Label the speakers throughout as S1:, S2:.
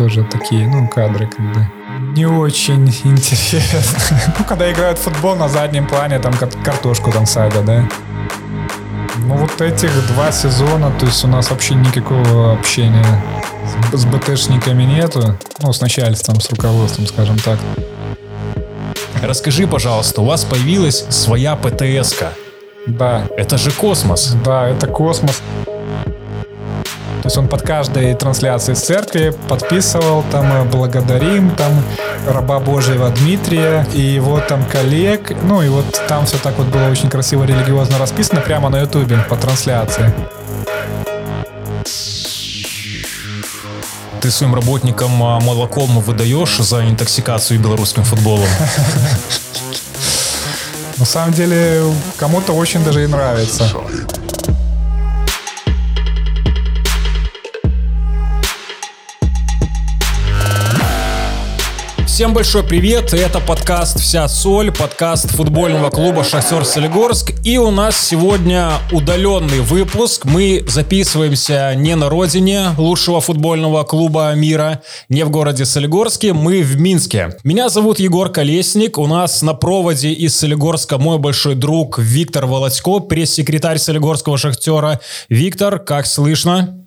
S1: тоже такие, ну, кадры, когда не очень интересно. Ну, когда играют в футбол на заднем плане, там картошку там садят, да. Ну, вот этих два сезона, то есть у нас вообще никакого общения с, с БТшниками нету. Ну, с начальством, с руководством, скажем так.
S2: Расскажи, пожалуйста, у вас появилась своя ПТС-ка.
S1: Да.
S2: Это же космос.
S1: Да, это космос. То есть он под каждой трансляцией с церкви подписывал там э, «Благодарим», там «Раба Божьего Дмитрия» и его там коллег. Ну и вот там все так вот было очень красиво религиозно расписано прямо на ютубе по трансляции.
S2: Ты своим работникам а, молоком выдаешь за интоксикацию белорусским футболом?
S1: На самом деле, кому-то очень даже и нравится.
S2: Всем большой привет, это подкаст «Вся соль», подкаст футбольного клуба «Шахтер Солигорск». И у нас сегодня удаленный выпуск. Мы записываемся не на родине лучшего футбольного клуба мира, не в городе Солигорске, мы в Минске. Меня зовут Егор Колесник, у нас на проводе из Солигорска мой большой друг Виктор Володько, пресс-секретарь Солигорского «Шахтера». Виктор, как слышно?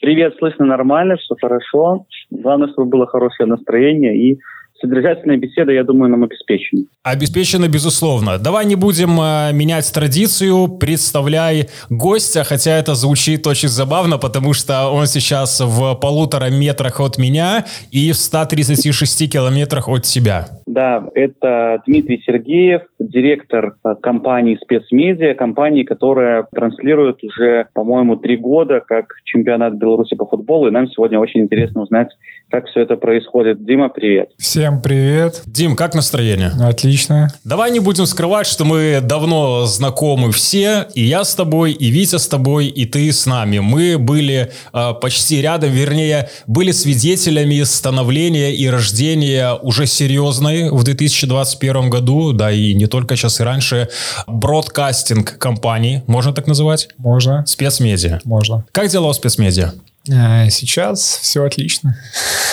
S3: Привет, слышно нормально, все хорошо. Главное, чтобы было хорошее настроение и содержательная беседа, я думаю, нам обеспечена.
S2: Обеспечена, безусловно. Давай не будем э, менять традицию. Представляй гостя, хотя это звучит очень забавно, потому что он сейчас в полутора метрах от меня и в 136 километрах от тебя.
S3: Да, это Дмитрий Сергеев, директор э, компании «Спецмедиа», компании, которая транслирует уже, по-моему, три года как чемпионат Беларуси по футболу. И нам сегодня очень интересно узнать, как все это происходит. Дима, привет.
S1: Всем привет.
S2: Дим, как настроение?
S1: Отлично.
S2: Давай не будем скрывать, что мы давно знакомы все. И я с тобой, и Витя с тобой, и ты с нами. Мы были э, почти рядом, вернее, были свидетелями становления и рождения уже серьезной в 2021 году, да и не только сейчас и раньше, бродкастинг компании, можно так называть?
S1: Можно.
S2: Спецмедиа.
S1: Можно.
S2: Как дела у спецмедиа?
S1: А, сейчас все отлично.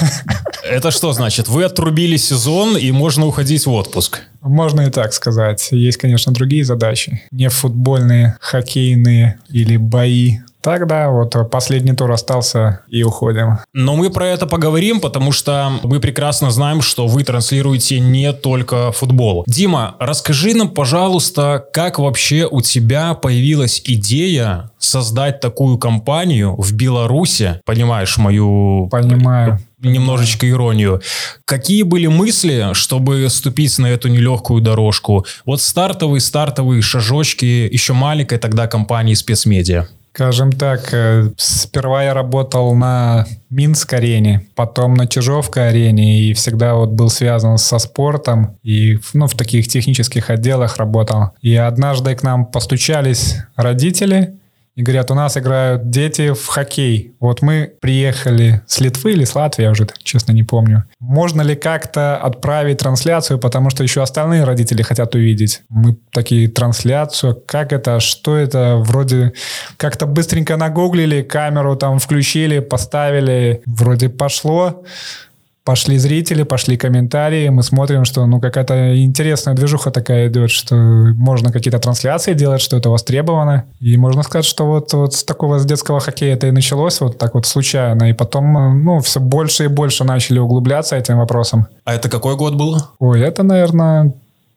S2: Это что значит? Вы отрубили сезон и можно уходить в отпуск?
S1: Можно и так сказать. Есть, конечно, другие задачи. Не футбольные, хоккейные или бои Тогда вот последний тур остался и уходим.
S2: Но мы про это поговорим, потому что мы прекрасно знаем, что вы транслируете не только футбол. Дима, расскажи нам, пожалуйста, как вообще у тебя появилась идея создать такую компанию в Беларуси? Понимаешь мою...
S1: Понимаю
S2: немножечко иронию. Какие были мысли, чтобы ступить на эту нелегкую дорожку? Вот стартовые, стартовые шажочки еще маленькой тогда компании спецмедиа.
S1: Скажем так, э, сперва я работал на Минск-арене, потом на Чижовка-арене и всегда вот был связан со спортом и ну, в таких технических отделах работал. И однажды к нам постучались родители и говорят, у нас играют дети в хоккей. Вот мы приехали с Литвы или с Латвии, я уже, честно, не помню. Можно ли как-то отправить трансляцию, потому что еще остальные родители хотят увидеть. Мы такие, трансляцию, как это, что это, вроде как-то быстренько нагуглили, камеру там включили, поставили, вроде пошло пошли зрители, пошли комментарии, мы смотрим, что ну какая-то интересная движуха такая идет, что можно какие-то трансляции делать, что это востребовано. И можно сказать, что вот, вот с такого с детского хоккея это и началось вот так вот случайно. И потом, ну, все больше и больше начали углубляться этим вопросом.
S2: А это какой год был?
S1: Ой, это, наверное,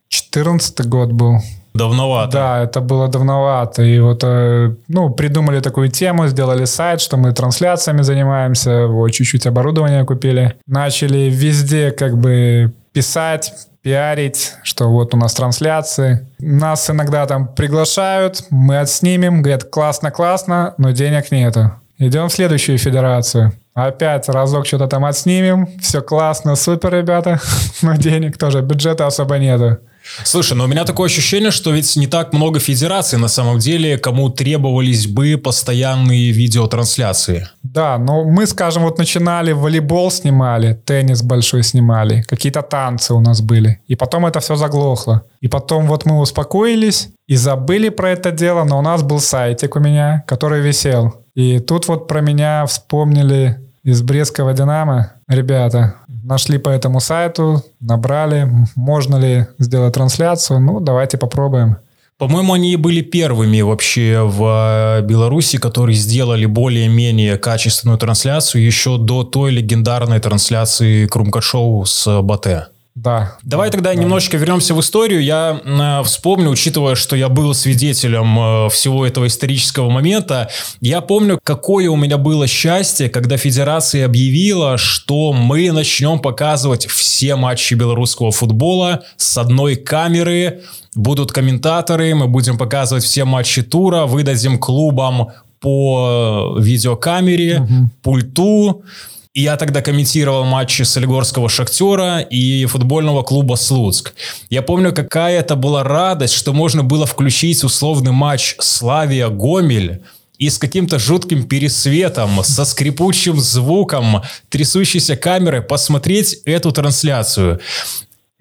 S1: 14 год был.
S2: Давновато.
S1: Да, это было давновато. И вот, э, ну, придумали такую тему, сделали сайт, что мы трансляциями занимаемся, вот, чуть-чуть оборудование купили. Начали везде как бы писать, пиарить, что вот у нас трансляции. Нас иногда там приглашают, мы отснимем, говорят, классно-классно, но денег нету. Идем в следующую федерацию. Опять разок что-то там отснимем, все классно, супер, ребята, но денег тоже, бюджета особо нету.
S2: Слушай, но у меня такое ощущение, что ведь не так много федераций на самом деле, кому требовались бы постоянные видеотрансляции.
S1: Да, но мы, скажем, вот начинали, волейбол снимали, теннис большой снимали, какие-то танцы у нас были. И потом это все заглохло. И потом вот мы успокоились и забыли про это дело, но у нас был сайтик у меня, который висел. И тут вот про меня вспомнили из Брестского «Динамо». Ребята, нашли по этому сайту, набрали, можно ли сделать трансляцию. Ну, давайте попробуем.
S2: По-моему, они были первыми вообще в э, Беларуси, которые сделали более-менее качественную трансляцию еще до той легендарной трансляции Крумкашоу с Батэ.
S1: Да.
S2: Давай тогда
S1: да.
S2: немножечко вернемся в историю. Я э, вспомню, учитывая, что я был свидетелем э, всего этого исторического момента, я помню, какое у меня было счастье, когда федерация объявила, что мы начнем показывать все матчи белорусского футбола с одной камеры, будут комментаторы, мы будем показывать все матчи тура, выдадим клубам по видеокамере, угу. пульту. Я тогда комментировал матчи Солигорского «Шахтера» и футбольного клуба «Слуцк». Я помню, какая это была радость, что можно было включить условный матч «Славия-Гомель», и с каким-то жутким пересветом, со скрипучим звуком, трясущейся камерой посмотреть эту трансляцию.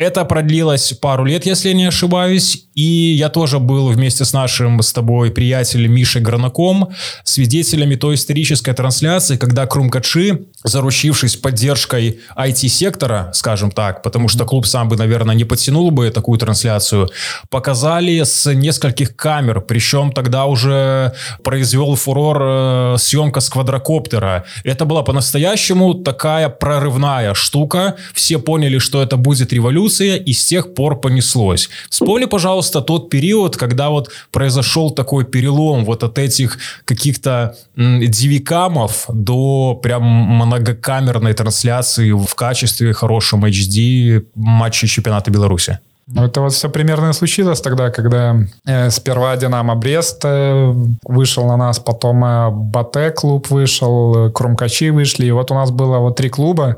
S2: Это продлилось пару лет, если я не ошибаюсь. И я тоже был вместе с нашим с тобой приятелем Мишей Гранаком свидетелями той исторической трансляции, когда Крумкачи, заручившись поддержкой IT-сектора, скажем так, потому что клуб сам бы, наверное, не подтянул бы такую трансляцию, показали с нескольких камер, причем тогда уже произвел фурор э, съемка с квадрокоптера. Это была по-настоящему такая прорывная штука. Все поняли, что это будет революция, и с тех пор понеслось. Вспомни, пожалуйста, тот период, когда вот произошел такой перелом вот от этих каких-то дивикамов до прям многокамерной трансляции в качестве хорошем HD матча чемпионата Беларуси.
S1: Ну, это вот все примерно случилось тогда, когда э, сперва «Динамо Брест» э, вышел на нас, потом э, «Батэ» клуб вышел, э, «Крумкачи» вышли, и вот у нас было вот три клуба.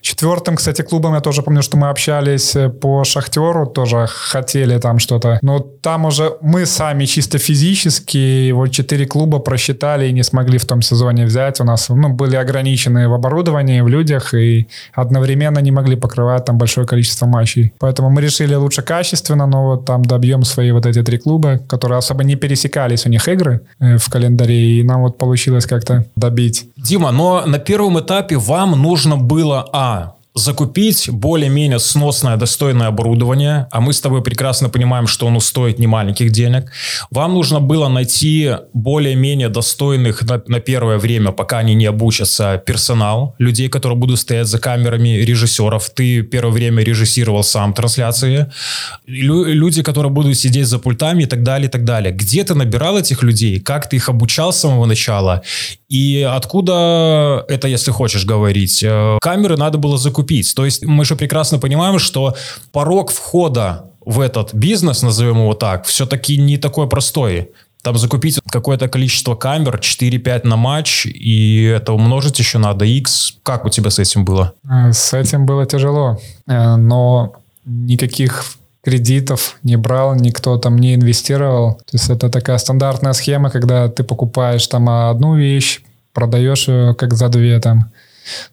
S1: Четвертым, кстати, клубом я тоже помню, что мы общались э, по «Шахтеру», тоже хотели там что-то, но там уже мы сами чисто физически вот четыре клуба просчитали и не смогли в том сезоне взять. У нас ну, были ограничены в оборудовании, в людях, и одновременно не могли покрывать там большое количество матчей. Поэтому мы решили лучше качественно, но вот там добьем свои вот эти три клуба, которые особо не пересекались у них игры э, в календаре, и нам вот получилось как-то добить.
S2: Дима, но на первом этапе вам нужно было, а, закупить более-менее сносное, достойное оборудование, а мы с тобой прекрасно понимаем, что оно стоит не маленьких денег. Вам нужно было найти более-менее достойных на, на первое время, пока они не обучатся, персонал, людей, которые будут стоять за камерами, режиссеров. Ты первое время режиссировал сам трансляции. Лю, люди, которые будут сидеть за пультами и так далее, и так далее. Где ты набирал этих людей? Как ты их обучал с самого начала? И откуда это, если хочешь говорить? Э, камеры надо было закупить. То есть мы же прекрасно понимаем, что порог входа в этот бизнес, назовем его так, все-таки не такой простой. Там закупить какое-то количество камер, 4-5 на матч, и это умножить еще надо X. Как у тебя с этим было?
S1: Э, с этим было тяжело, э, но никаких кредитов не брал, никто там не инвестировал. То есть это такая стандартная схема, когда ты покупаешь там одну вещь, продаешь ее как за две там.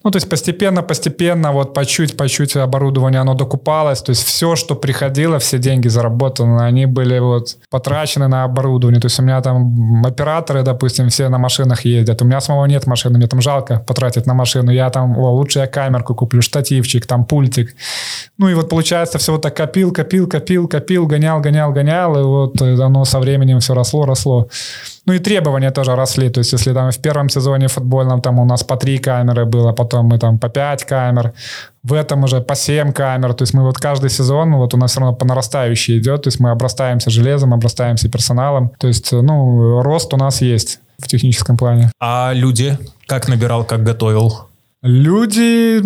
S1: Ну, то есть постепенно, постепенно, вот по чуть, по чуть оборудование, оно докупалось. То есть все, что приходило, все деньги заработаны, они были вот потрачены на оборудование. То есть у меня там операторы, допустим, все на машинах ездят. У меня самого нет машины, мне там жалко потратить на машину. Я там, о, лучше я камерку куплю, штативчик, там пультик. Ну и вот получается все вот так копил, копил, копил, копил, гонял, гонял, гонял. И вот оно со временем все росло, росло. Ну и требования тоже росли. То есть если там в первом сезоне футбольном там у нас по три камеры было, потом мы там по пять камер, в этом уже по 7 камер. То есть мы вот каждый сезон, вот у нас все равно по нарастающей идет. То есть мы обрастаемся железом, обрастаемся персоналом. То есть, ну, рост у нас есть в техническом плане.
S2: А люди? Как набирал, как готовил?
S1: Люди,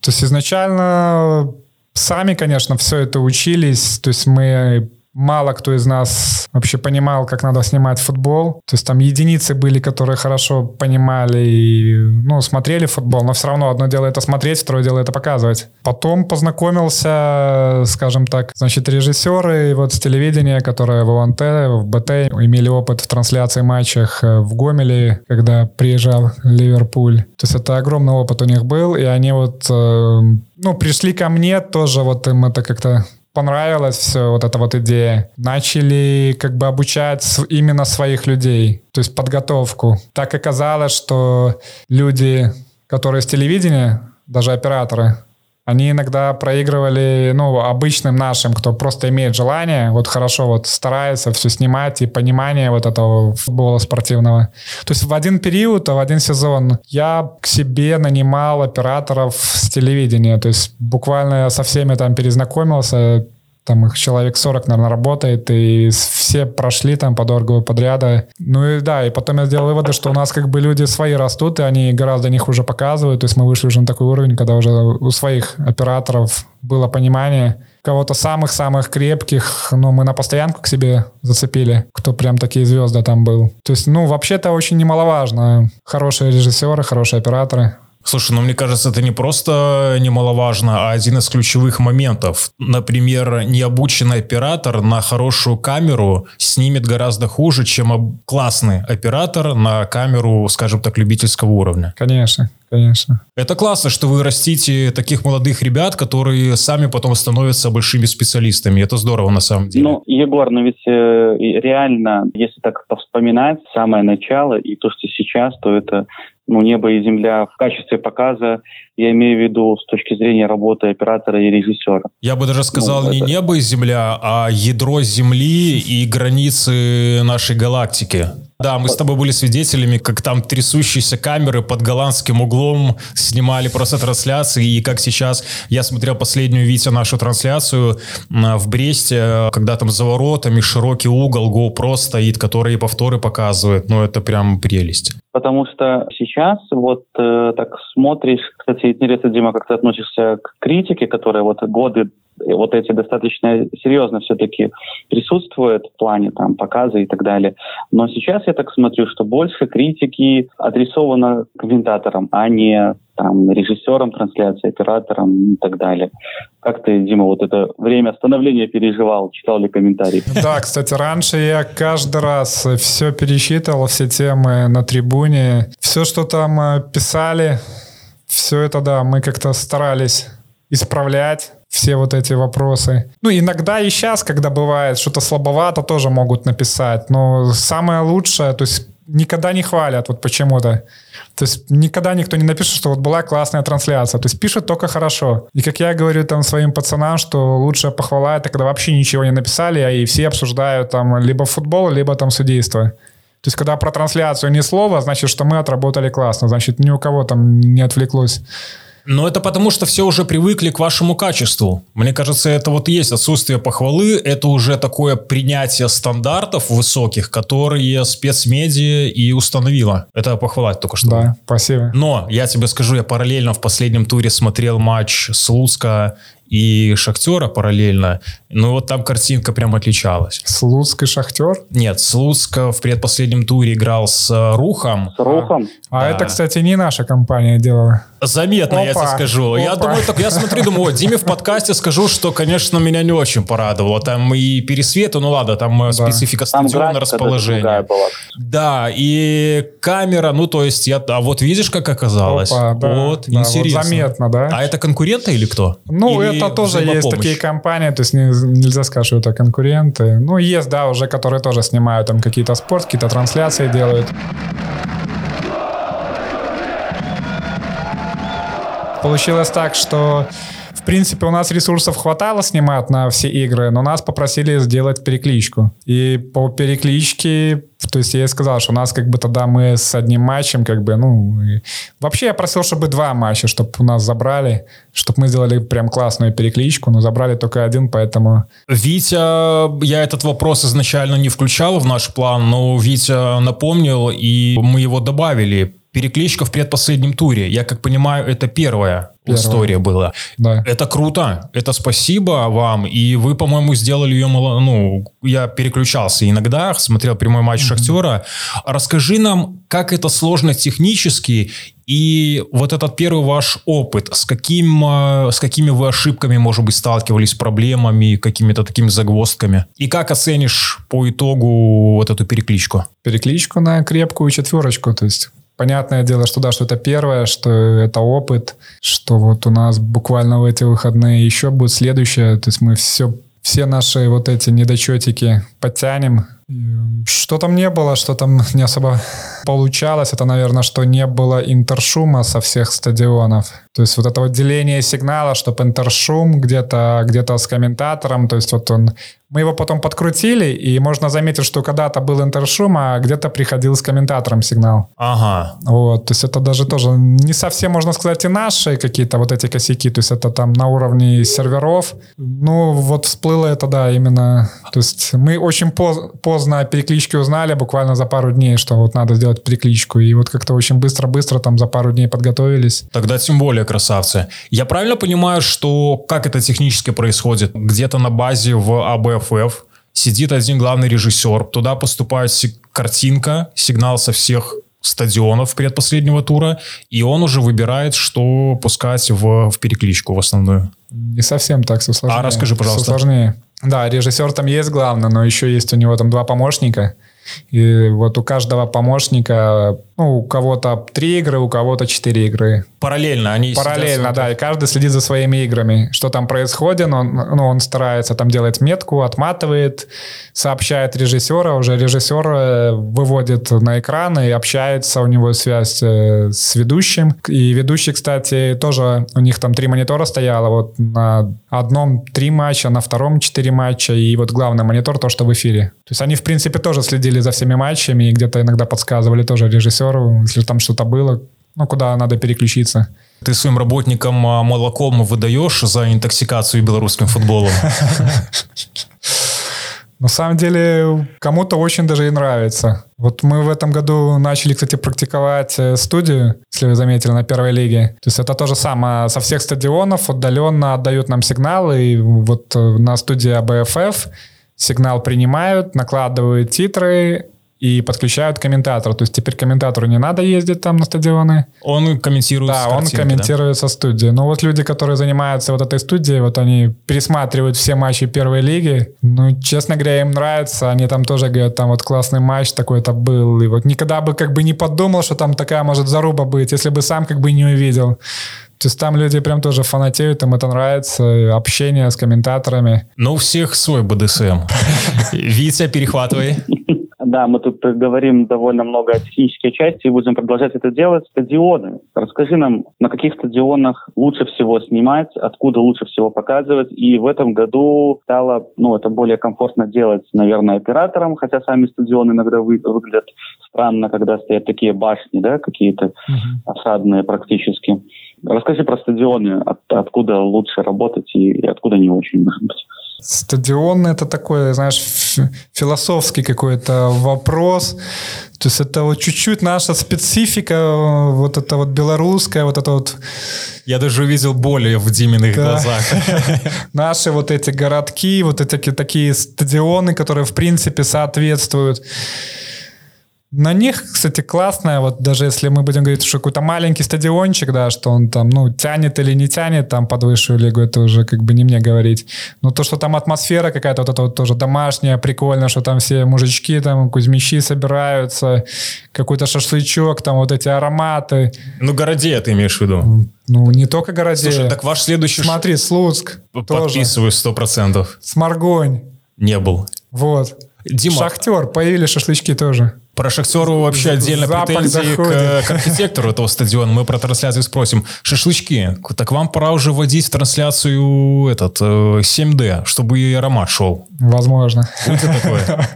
S1: то есть изначально сами, конечно, все это учились. То есть мы мало кто из нас вообще понимал, как надо снимать футбол. То есть там единицы были, которые хорошо понимали и ну, смотрели футбол, но все равно одно дело это смотреть, второе дело это показывать. Потом познакомился, скажем так, значит, режиссеры вот с телевидения, которые в ОНТ, в БТ имели опыт в трансляции матчах э, в Гомеле, когда приезжал Ливерпуль. То есть это огромный опыт у них был, и они вот э, ну, пришли ко мне тоже, вот им это как-то понравилась все вот эта вот идея. Начали как бы обучать именно своих людей, то есть подготовку. Так оказалось, что люди которые с телевидения, даже операторы, они иногда проигрывали, ну, обычным нашим, кто просто имеет желание, вот хорошо вот старается все снимать и понимание вот этого футбола спортивного. То есть в один период, в один сезон я к себе нанимал операторов с телевидения, то есть буквально со всеми там перезнакомился, там их человек 40, наверное, работает, и все прошли там по дорогу подряда. Ну и да, и потом я сделал выводы, что у нас как бы люди свои растут, и они гораздо них уже показывают, то есть мы вышли уже на такой уровень, когда уже у своих операторов было понимание, кого-то самых-самых крепких, ну, мы на постоянку к себе зацепили, кто прям такие звезды там был. То есть, ну, вообще-то очень немаловажно. Хорошие режиссеры, хорошие операторы.
S2: Слушай, ну мне кажется, это не просто немаловажно, а один из ключевых моментов. Например, необученный оператор на хорошую камеру снимет гораздо хуже, чем классный оператор на камеру, скажем так, любительского уровня.
S1: Конечно, конечно.
S2: Это классно, что вы растите таких молодых ребят, которые сами потом становятся большими специалистами. Это здорово на самом деле.
S3: Ну, Егор, но ведь э, реально, если так повспоминать самое начало и то, что сейчас, то это ну, небо и земля в качестве показа, я имею в виду с точки зрения работы оператора и режиссера.
S2: Я бы даже сказал ну, не это... небо и земля, а ядро Земли и границы нашей галактики. Да, мы с тобой были свидетелями, как там трясущиеся камеры под голландским углом снимали просто трансляции, и как сейчас я смотрел последнюю, Витя, нашу трансляцию в Бресте, когда там за воротами широкий угол GoPro стоит, который повторы показывает. Ну, это прям прелесть.
S3: Потому что сейчас вот э, так смотришь, кстати, интересно, Дима, как ты относишься к критике, которая вот годы вот эти достаточно серьезно все-таки присутствуют в плане там показа и так далее. Но сейчас я так смотрю, что больше критики адресовано комментаторам, а не там, режиссерам трансляции, операторам и так далее. Как ты, Дима, вот это время становления переживал? Читал ли комментарии?
S1: Да, кстати, раньше я каждый раз все пересчитывал, все темы на трибуне, все, что там э, писали, все это, да, мы как-то старались исправлять все вот эти вопросы. Ну, иногда и сейчас, когда бывает что-то слабовато, тоже могут написать. Но самое лучшее, то есть никогда не хвалят вот почему-то. То есть никогда никто не напишет, что вот была классная трансляция. То есть пишут только хорошо. И как я говорю там своим пацанам, что лучшая похвала это когда вообще ничего не написали, а и все обсуждают там либо футбол, либо там судейство. То есть, когда про трансляцию ни слова, значит, что мы отработали классно. Значит, ни у кого там не отвлеклось.
S2: Но это потому, что все уже привыкли к вашему качеству. Мне кажется, это вот есть отсутствие похвалы, это уже такое принятие стандартов высоких, которые спецмедиа и установила. Это похвала только что.
S1: Да, спасибо.
S2: Но я тебе скажу, я параллельно в последнем туре смотрел матч Слуцка и Шахтера параллельно. Ну вот там картинка прям отличалась.
S1: Слуцк и Шахтер?
S2: Нет, Слуцк в предпоследнем туре играл с Рухом.
S3: С Рухом?
S1: А, а это, кстати, не наша компания делала.
S2: Заметно, Опа. я тебе скажу. Опа. Я думаю, так я смотрю, думаю, Диме в подкасте скажу, что, конечно, меня не очень порадовало. Там и пересветы, ну ладно, там э, да. специфика стадиона, расположение. Да, и камера, ну то есть, я, а вот видишь, как оказалось?
S1: Опа, да,
S2: вот, да, интересно.
S1: Вот заметно, да?
S2: А это конкуренты или кто?
S1: Ну, или это тоже есть такие компании, то есть не, нельзя сказать, что это конкуренты. Ну, есть, да, уже, которые тоже снимают там какие-то спорт, какие-то трансляции делают. Получилось так, что в принципе, у нас ресурсов хватало снимать на все игры, но нас попросили сделать перекличку. И по перекличке, то есть я сказал, что у нас как бы тогда мы с одним матчем, как бы, ну... Вообще я просил, чтобы два матча, чтобы у нас забрали, чтобы мы сделали прям классную перекличку, но забрали только один, поэтому...
S2: Витя, я этот вопрос изначально не включал в наш план, но Витя напомнил, и мы его добавили перекличка в предпоследнем туре. Я как понимаю, это первая Первая. история была.
S1: Да.
S2: Это круто. Это спасибо вам. И вы, по-моему, сделали ее... Мало... Ну, я переключался иногда, смотрел прямой матч mm-hmm. Шахтера. Расскажи нам, как это сложно технически и вот этот первый ваш опыт, с, каким, э, с какими вы ошибками, может быть, сталкивались, проблемами, какими-то такими загвоздками? И как оценишь по итогу вот эту перекличку?
S1: Перекличку на крепкую четверочку. То есть Понятное дело, что да, что это первое, что это опыт, что вот у нас буквально в эти выходные еще будет следующее. То есть мы все, все наши вот эти недочетики подтянем. Что там не было, что там не особо получалось, это, наверное, что не было интершума со всех стадионов. То есть вот это вот деление сигнала, чтобы интершум где-то где с комментатором, то есть вот он мы его потом подкрутили, и можно заметить, что когда-то был интершум, а где-то приходил с комментатором сигнал.
S2: Ага.
S1: Вот, то есть это даже тоже не совсем, можно сказать, и наши какие-то вот эти косяки, то есть это там на уровне серверов. Ну, вот всплыло это, да, именно, то есть мы очень поз- поздно переклички узнали, буквально за пару дней, что вот надо сделать перекличку, и вот как-то очень быстро-быстро там за пару дней подготовились.
S2: Тогда тем более красавцы. Я правильно понимаю, что как это технически происходит? Где-то на базе в АБ ФФ, сидит один главный режиссер, туда поступает картинка, сигнал со всех стадионов предпоследнего тура, и он уже выбирает, что пускать в, в перекличку в основную.
S1: Не совсем так все сложнее.
S2: А расскажи, пожалуйста.
S1: Все сложнее. Да, режиссер там есть главный, но еще есть у него там два помощника. И вот у каждого помощника, ну, у кого-то три игры, у кого-то четыре игры.
S2: Параллельно они
S1: Параллельно, да, и каждый следит за своими играми. Что там происходит, он, ну, он старается там делать метку, отматывает, сообщает режиссера, уже режиссер э, выводит на экран и общается, у него связь э, с ведущим. И ведущий, кстати, тоже, у них там три монитора стояло, вот на одном три матча, на втором четыре матча, и вот главный монитор то, что в эфире. То есть они, в принципе, тоже следили за всеми матчами и где-то иногда подсказывали тоже режиссеру, если там что-то было, ну, куда надо переключиться.
S2: Ты своим работникам а, молоком выдаешь за интоксикацию белорусским футболом?
S1: На самом деле, кому-то очень даже и нравится. Вот мы в этом году начали, кстати, практиковать э, студию, если вы заметили, на первой лиге. То есть это то же самое. Со всех стадионов удаленно отдают нам сигналы. И вот э, на студии АБФФ сигнал принимают, накладывают титры, и подключают комментатора. То есть теперь комментатору не надо ездить там на стадионы.
S2: Он комментирует
S1: Да, он комментирует да? со студии. Но вот люди, которые занимаются вот этой студией, вот они пересматривают все матчи первой лиги. Ну, честно говоря, им нравится. Они там тоже говорят, там вот классный матч такой-то был. И вот никогда бы как бы не подумал, что там такая может заруба быть, если бы сам как бы не увидел. То есть там люди прям тоже фанатеют, им это нравится, общение с комментаторами.
S2: Ну, у всех свой БДСМ. Витя, перехватывай.
S3: Да, мы тут говорим довольно много о технической части и будем продолжать это делать. Стадионы. Расскажи нам, на каких стадионах лучше всего снимать, откуда лучше всего показывать. И в этом году стало, ну, это более комфортно делать, наверное, операторам, хотя сами стадионы иногда вы, выглядят странно, когда стоят такие башни, да, какие-то uh-huh. осадные практически. Расскажи про стадионы, от, откуда лучше работать и, и откуда не очень, может быть.
S1: Стадион это такой, знаешь, философский какой-то вопрос. То есть это вот чуть-чуть наша специфика, вот это вот белорусская, вот это вот...
S2: Я даже увидел боли в Диминых да. глазах.
S1: Наши вот эти городки, вот эти такие стадионы, которые в принципе соответствуют на них, кстати, классная, вот даже если мы будем говорить, что какой-то маленький стадиончик, да, что он там, ну, тянет или не тянет там под высшую лигу, это уже как бы не мне говорить. Но то, что там атмосфера какая-то вот это вот тоже домашняя, прикольно, что там все мужички, там, кузьмичи собираются, какой-то шашлычок, там вот эти ароматы.
S2: Ну, городе ты имеешь в виду?
S1: Ну, не только городе.
S2: Слушай, так ваш следующий...
S1: Смотри, Слуцк
S2: Подписываю сто процентов.
S1: Сморгонь.
S2: Не был.
S1: Вот.
S2: Дима.
S1: Шахтер, появились шашлычки тоже.
S2: Про Шахтеру вообще отдельно Запах претензии к, к архитектору этого стадиона. Мы про трансляцию спросим. Шашлычки. Так вам пора уже вводить в трансляцию этот 7D, э, чтобы и аромат шел.
S1: Возможно.
S2: Будет такое.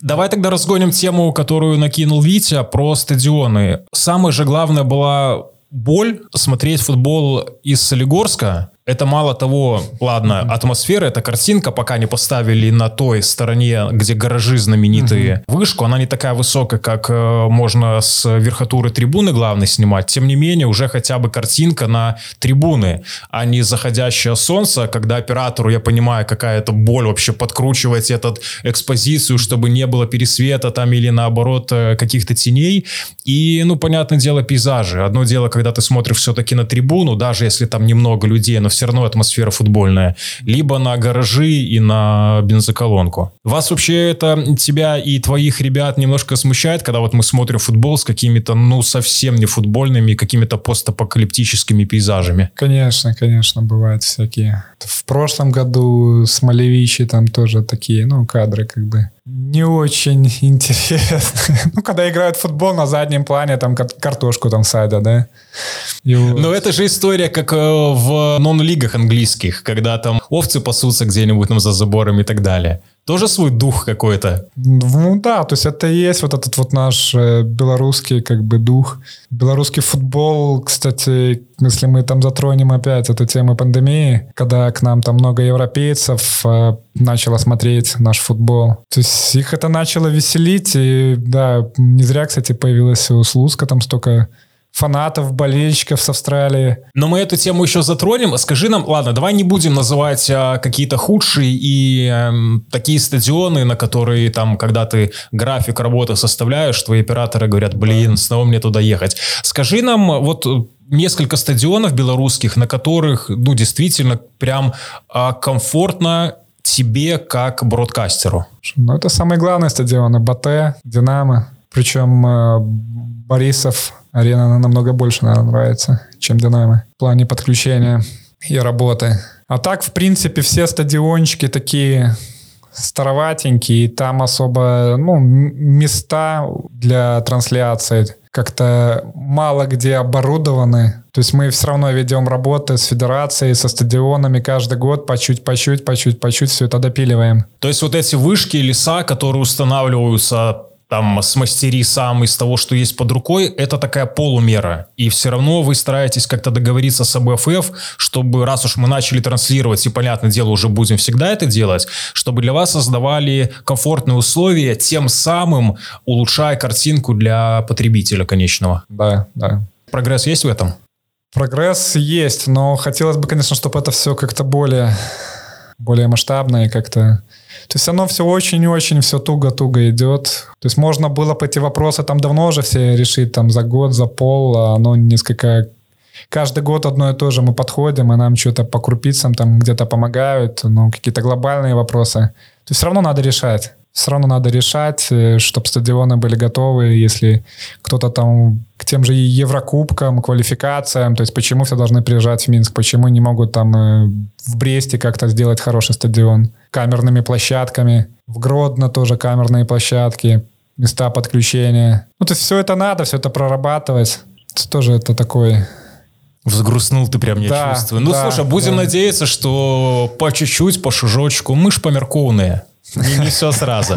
S2: Давай тогда разгоним тему, которую накинул Витя, про стадионы. Самая же главная была боль смотреть футбол из Солигорска, это мало того, ладно, атмосфера, эта картинка, пока не поставили на той стороне, где гаражи знаменитые, угу. вышку, она не такая высокая, как э, можно с верхотуры трибуны главной снимать. Тем не менее, уже хотя бы картинка на трибуны, а не заходящее солнце, когда оператору, я понимаю, какая-то боль вообще подкручивать этот экспозицию, чтобы не было пересвета там или наоборот э, каких-то теней. И, ну, понятное дело, пейзажи. Одно дело, когда ты смотришь все-таки на трибуну, даже если там немного людей, но все все равно атмосфера футбольная. Либо на гаражи и на бензоколонку. Вас вообще это, тебя и твоих ребят немножко смущает, когда вот мы смотрим футбол с какими-то, ну, совсем не футбольными, какими-то постапокалиптическими пейзажами?
S1: Конечно, конечно, бывают всякие. В прошлом году с Малевичи там тоже такие, ну, кадры как бы Не очень интересно. ну, когда играют в футбол, на заднем плане там картошку там садят, да?
S2: И Но это же история, как э, в нон-лигах английских, когда там овцы пасутся где-нибудь там за забором и так далее тоже свой дух какой-то.
S1: Ну да, то есть это и есть вот этот вот наш э, белорусский как бы дух. Белорусский футбол, кстати, если мы там затронем опять эту тему пандемии, когда к нам там много европейцев э, начало смотреть наш футбол. То есть их это начало веселить, и да, не зря, кстати, появилась у Слуцка там столько фанатов, болельщиков с Австралии.
S2: Но мы эту тему еще затронем. Скажи нам, ладно, давай не будем называть а, какие-то худшие и а, такие стадионы, на которые там, когда ты график работы составляешь, твои операторы говорят, блин, снова мне туда ехать. Скажи нам, вот несколько стадионов белорусских, на которых, ну, действительно, прям а, комфортно тебе как бродкастеру.
S1: Ну, это самые главные стадионы. БТ, Динамо. Причем э, Борисов Арена намного больше, наверное, нравится, чем Динамо в плане подключения и работы. А так, в принципе, все стадиончики такие староватенькие, и там особо, ну, места для трансляции как-то мало где оборудованы. То есть мы все равно ведем работы с федерацией, со стадионами каждый год по чуть, по чуть, по чуть, по чуть все это допиливаем.
S2: То есть вот эти вышки, леса, которые устанавливаются там смастери сам из того, что есть под рукой, это такая полумера. И все равно вы стараетесь как-то договориться с АБФФ, чтобы раз уж мы начали транслировать, и, понятное дело, уже будем всегда это делать, чтобы для вас создавали комфортные условия, тем самым улучшая картинку для потребителя конечного.
S1: Да, да.
S2: Прогресс есть в этом?
S1: Прогресс есть, но хотелось бы, конечно, чтобы это все как-то более, более масштабно как-то то есть оно все очень-очень все туго-туго идет. То есть можно было по эти вопросы там давно уже все решить, там за год, за пол, а оно несколько каждый год одно и то же мы подходим, и нам что-то по крупицам там где-то помогают, ну, какие-то глобальные вопросы. То есть все равно надо решать все равно надо решать, э, чтобы стадионы были готовы, если кто-то там к тем же Еврокубкам, квалификациям, то есть почему все должны приезжать в Минск, почему не могут там э, в Бресте как-то сделать хороший стадион, камерными площадками, в Гродно тоже камерные площадки, места подключения. Ну, то есть все это надо, все это прорабатывать. Это тоже это такой
S2: Взгрустнул ты прям, я да, чувствую. Ну, да, слушай, будем да. надеяться, что по чуть-чуть, по шужочку, мы ж померковные. Не, не все сразу.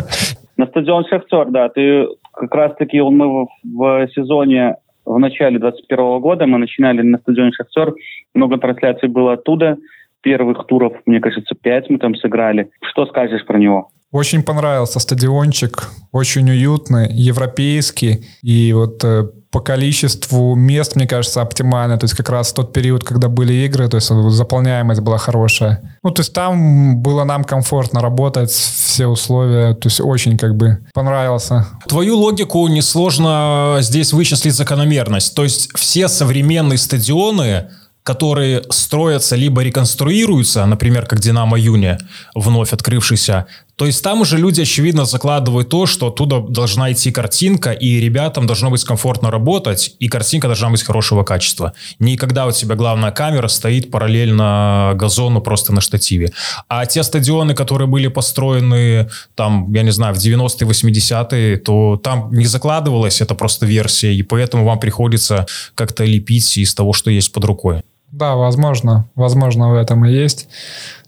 S3: На стадион «Шахтер», да. Ты как раз-таки мы в сезоне в начале 2021 года мы начинали на стадионе «Шахтер». Много трансляций было оттуда. Первых туров, мне кажется, пять мы там сыграли. Что скажешь про него?
S1: Очень понравился стадиончик, очень уютный, европейский. И вот э, по количеству мест, мне кажется, оптимально. То есть как раз тот период, когда были игры, то есть заполняемость была хорошая. Ну, то есть там было нам комфортно работать, все условия, то есть очень как бы понравился.
S2: Твою логику несложно здесь вычислить закономерность. То есть все современные стадионы которые строятся либо реконструируются, например, как «Динамо Юни», вновь открывшийся, то есть там уже люди, очевидно, закладывают то, что оттуда должна идти картинка, и ребятам должно быть комфортно работать, и картинка должна быть хорошего качества. Не когда у тебя главная камера стоит параллельно газону просто на штативе. А те стадионы, которые были построены, там, я не знаю, в 90-е, 80-е, то там не закладывалась эта просто версия, и поэтому вам приходится как-то лепить из того, что есть под рукой.
S1: Да, возможно. Возможно, в этом и есть.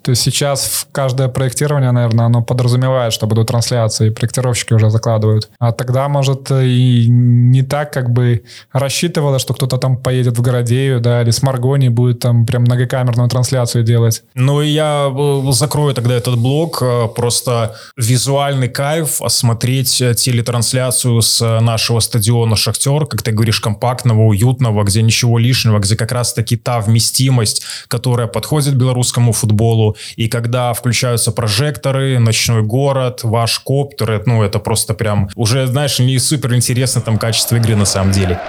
S1: То сейчас каждое проектирование, наверное, оно подразумевает, что будут трансляции, проектировщики уже закладывают. А тогда, может, и не так как бы рассчитывалось, что кто-то там поедет в Городею, да, или с Маргони будет там прям многокамерную трансляцию делать.
S2: Ну, я э, закрою тогда этот блок. Э, просто визуальный кайф осмотреть э, телетрансляцию с нашего стадиона «Шахтер», как ты говоришь, компактного, уютного, где ничего лишнего, где как раз-таки та вместимость, которая подходит белорусскому футболу, и когда включаются прожекторы, ночной город, ваш коптер, ну, это просто прям уже, знаешь, не супер интересно там качество игры на самом деле.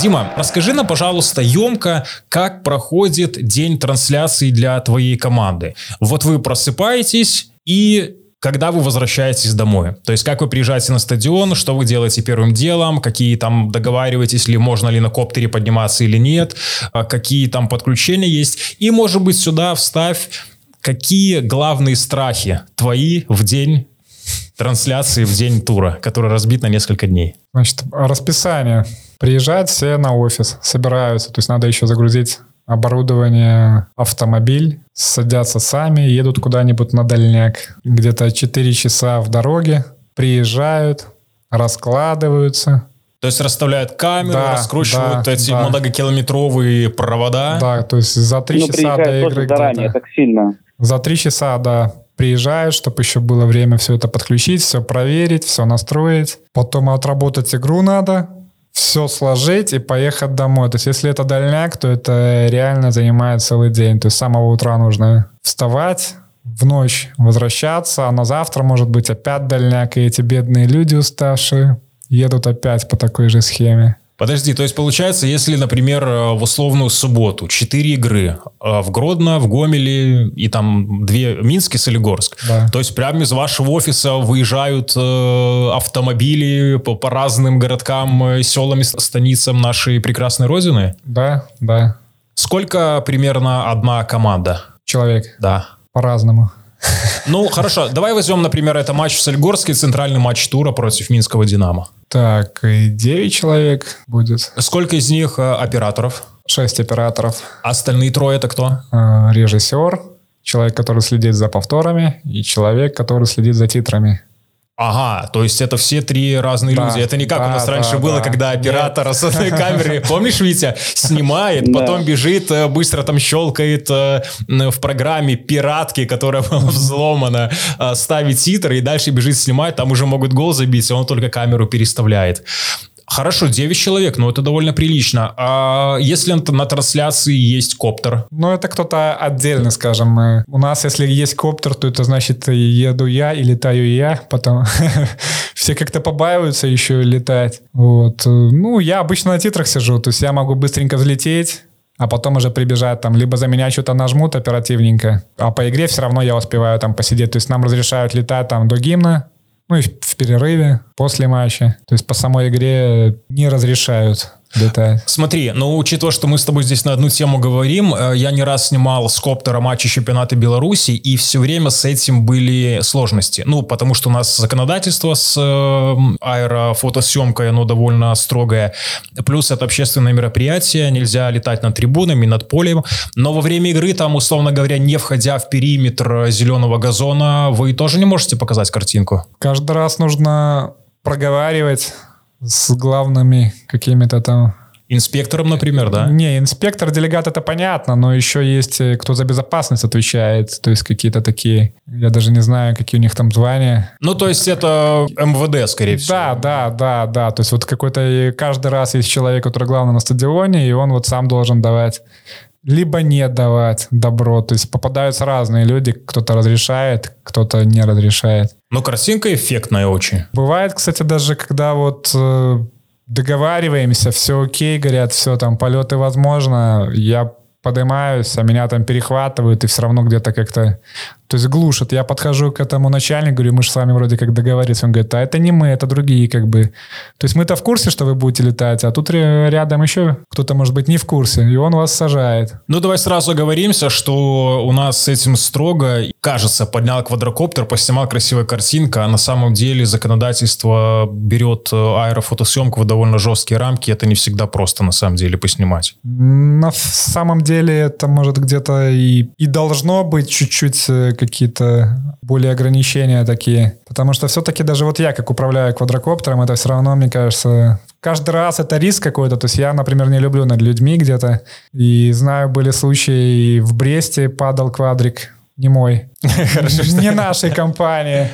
S2: Дима, расскажи нам, пожалуйста, емко, как проходит день трансляции для твоей команды. Вот вы просыпаетесь, и когда вы возвращаетесь домой? То есть как вы приезжаете на стадион, что вы делаете первым делом, какие там договариваетесь, ли можно ли на коптере подниматься или нет, а какие там подключения есть. И, может быть, сюда вставь, какие главные страхи твои в день трансляции, в день тура, который разбит на несколько дней?
S1: Значит, расписание. Приезжают все на офис, собираются, то есть надо еще загрузить оборудование, автомобиль, садятся сами, едут куда-нибудь на дальняк. Где-то 4 часа в дороге, приезжают, раскладываются.
S2: То есть расставляют камеру,
S1: Да,
S2: раскручивают
S1: да,
S2: эти
S1: да.
S2: многокилометровые провода.
S1: Да, то есть за 3
S3: Ну,
S1: часа до
S3: тоже
S1: игры
S3: заранее, так сильно.
S1: За три часа, да, приезжают, чтобы еще было время все это подключить, все проверить, все настроить. Потом отработать игру надо, все сложить и поехать домой. То есть если это дальняк, то это реально занимает целый день. То есть с самого утра нужно вставать, в ночь возвращаться, а на завтра может быть опять дальняк, и эти бедные люди уставшие едут опять по такой же схеме.
S2: Подожди, то есть получается, если, например, э, в условную субботу 4 игры э, в Гродно, в Гомеле и там две Минск и Солигорск,
S1: Да.
S2: то есть прямо из вашего офиса выезжают э, автомобили по, по разным городкам, селам и ст- станицам нашей прекрасной Родины?
S1: Да, да.
S2: Сколько примерно одна команда?
S1: Человек
S2: Да.
S1: по-разному.
S2: Ну, хорошо, давай возьмем, например, это матч в Солигорске, центральный матч тура против Минского «Динамо».
S1: Так, и 9 человек будет.
S2: Сколько из них э, операторов?
S1: 6 операторов.
S2: Остальные трое это кто?
S1: э, режиссер, человек, который следит за повторами, и человек, который следит за титрами.
S2: Ага, то есть это все три разные
S1: Да,
S2: люди. Это не как
S1: да,
S2: у нас
S1: да,
S2: раньше
S1: да.
S2: было, когда оператор с одной камеры, помнишь, Витя, снимает,
S3: Да.
S2: потом бежит, э, быстро там щелкает э, в программе пиратки, которая была взломана, э, ставит титры и дальше бежит снимать, там уже могут гол забить, он только камеру переставляет. Хорошо, 9 человек, но это довольно прилично. А если на, трансляции есть коптер?
S1: Но это кто-то отдельно, скажем. У нас, если есть коптер, то это значит, еду я и летаю я. Потом все как-то побаиваются еще летать. Вот. Ну, я обычно на титрах сижу, то есть я могу быстренько взлететь, а потом уже прибежать там, либо за меня что-то нажмут оперативненько, а по игре все равно я успеваю там посидеть. То есть нам разрешают летать там до гимна, ну и в перерыве, после матча. То есть по самой игре не разрешают летать.
S2: Смотри, ну, учитывая, что мы с тобой здесь на одну тему говорим, э, я не раз снимал с коптера матчи чемпионата Беларуси, и все время с этим были сложности. Ну, потому что у нас законодательство с э, аэрофотосъемкой, оно довольно строгое. Плюс это общественное мероприятие, нельзя летать над трибунами, над полем. Но во время игры, там, условно говоря, не входя в периметр зеленого газона, вы тоже не можете показать картинку?
S1: Каждый раз нужно проговаривать с главными какими-то там...
S2: Инспектором, например, да?
S1: Не, инспектор, делегат, это понятно, но еще есть э, кто за безопасность отвечает, то есть какие-то такие, я даже не знаю, какие у них там звания.
S2: Ну, то есть это МВД, скорее всего.
S1: Да, да, да, да, то есть вот какой-то каждый раз есть человек, который главный на стадионе, и он вот сам должен давать либо не давать добро. То есть попадаются разные люди, кто-то разрешает, кто-то не разрешает.
S2: Но картинка эффектная очень.
S1: Бывает, кстати, даже когда вот э, договариваемся, все окей, говорят, все, там, полеты возможно, я поднимаюсь, а меня там перехватывают, и все равно где-то как-то, то есть глушат. Я подхожу к этому начальнику, говорю, мы же с вами вроде как договорились. Он говорит, а это не мы, это другие как бы. То есть мы-то в курсе, что вы будете летать, а тут ря- рядом еще кто-то, может быть, не в курсе, и он вас сажает.
S2: Ну, давай сразу оговоримся, что у нас с этим строго. Кажется, поднял квадрокоптер, поснимал красивая картинка, а на самом деле законодательство берет э, аэрофотосъемку в довольно жесткие рамки. Это не всегда просто, на самом деле, поснимать.
S1: На самом деле это может где-то и, и должно быть чуть-чуть э, какие-то более ограничения такие. Потому что все-таки даже вот я, как управляю квадрокоптером, это все равно, мне кажется, каждый раз это риск какой-то. То есть я, например, не люблю над людьми где-то. И знаю, были случаи, и в Бресте падал квадрик. Не мой. Не нашей компании.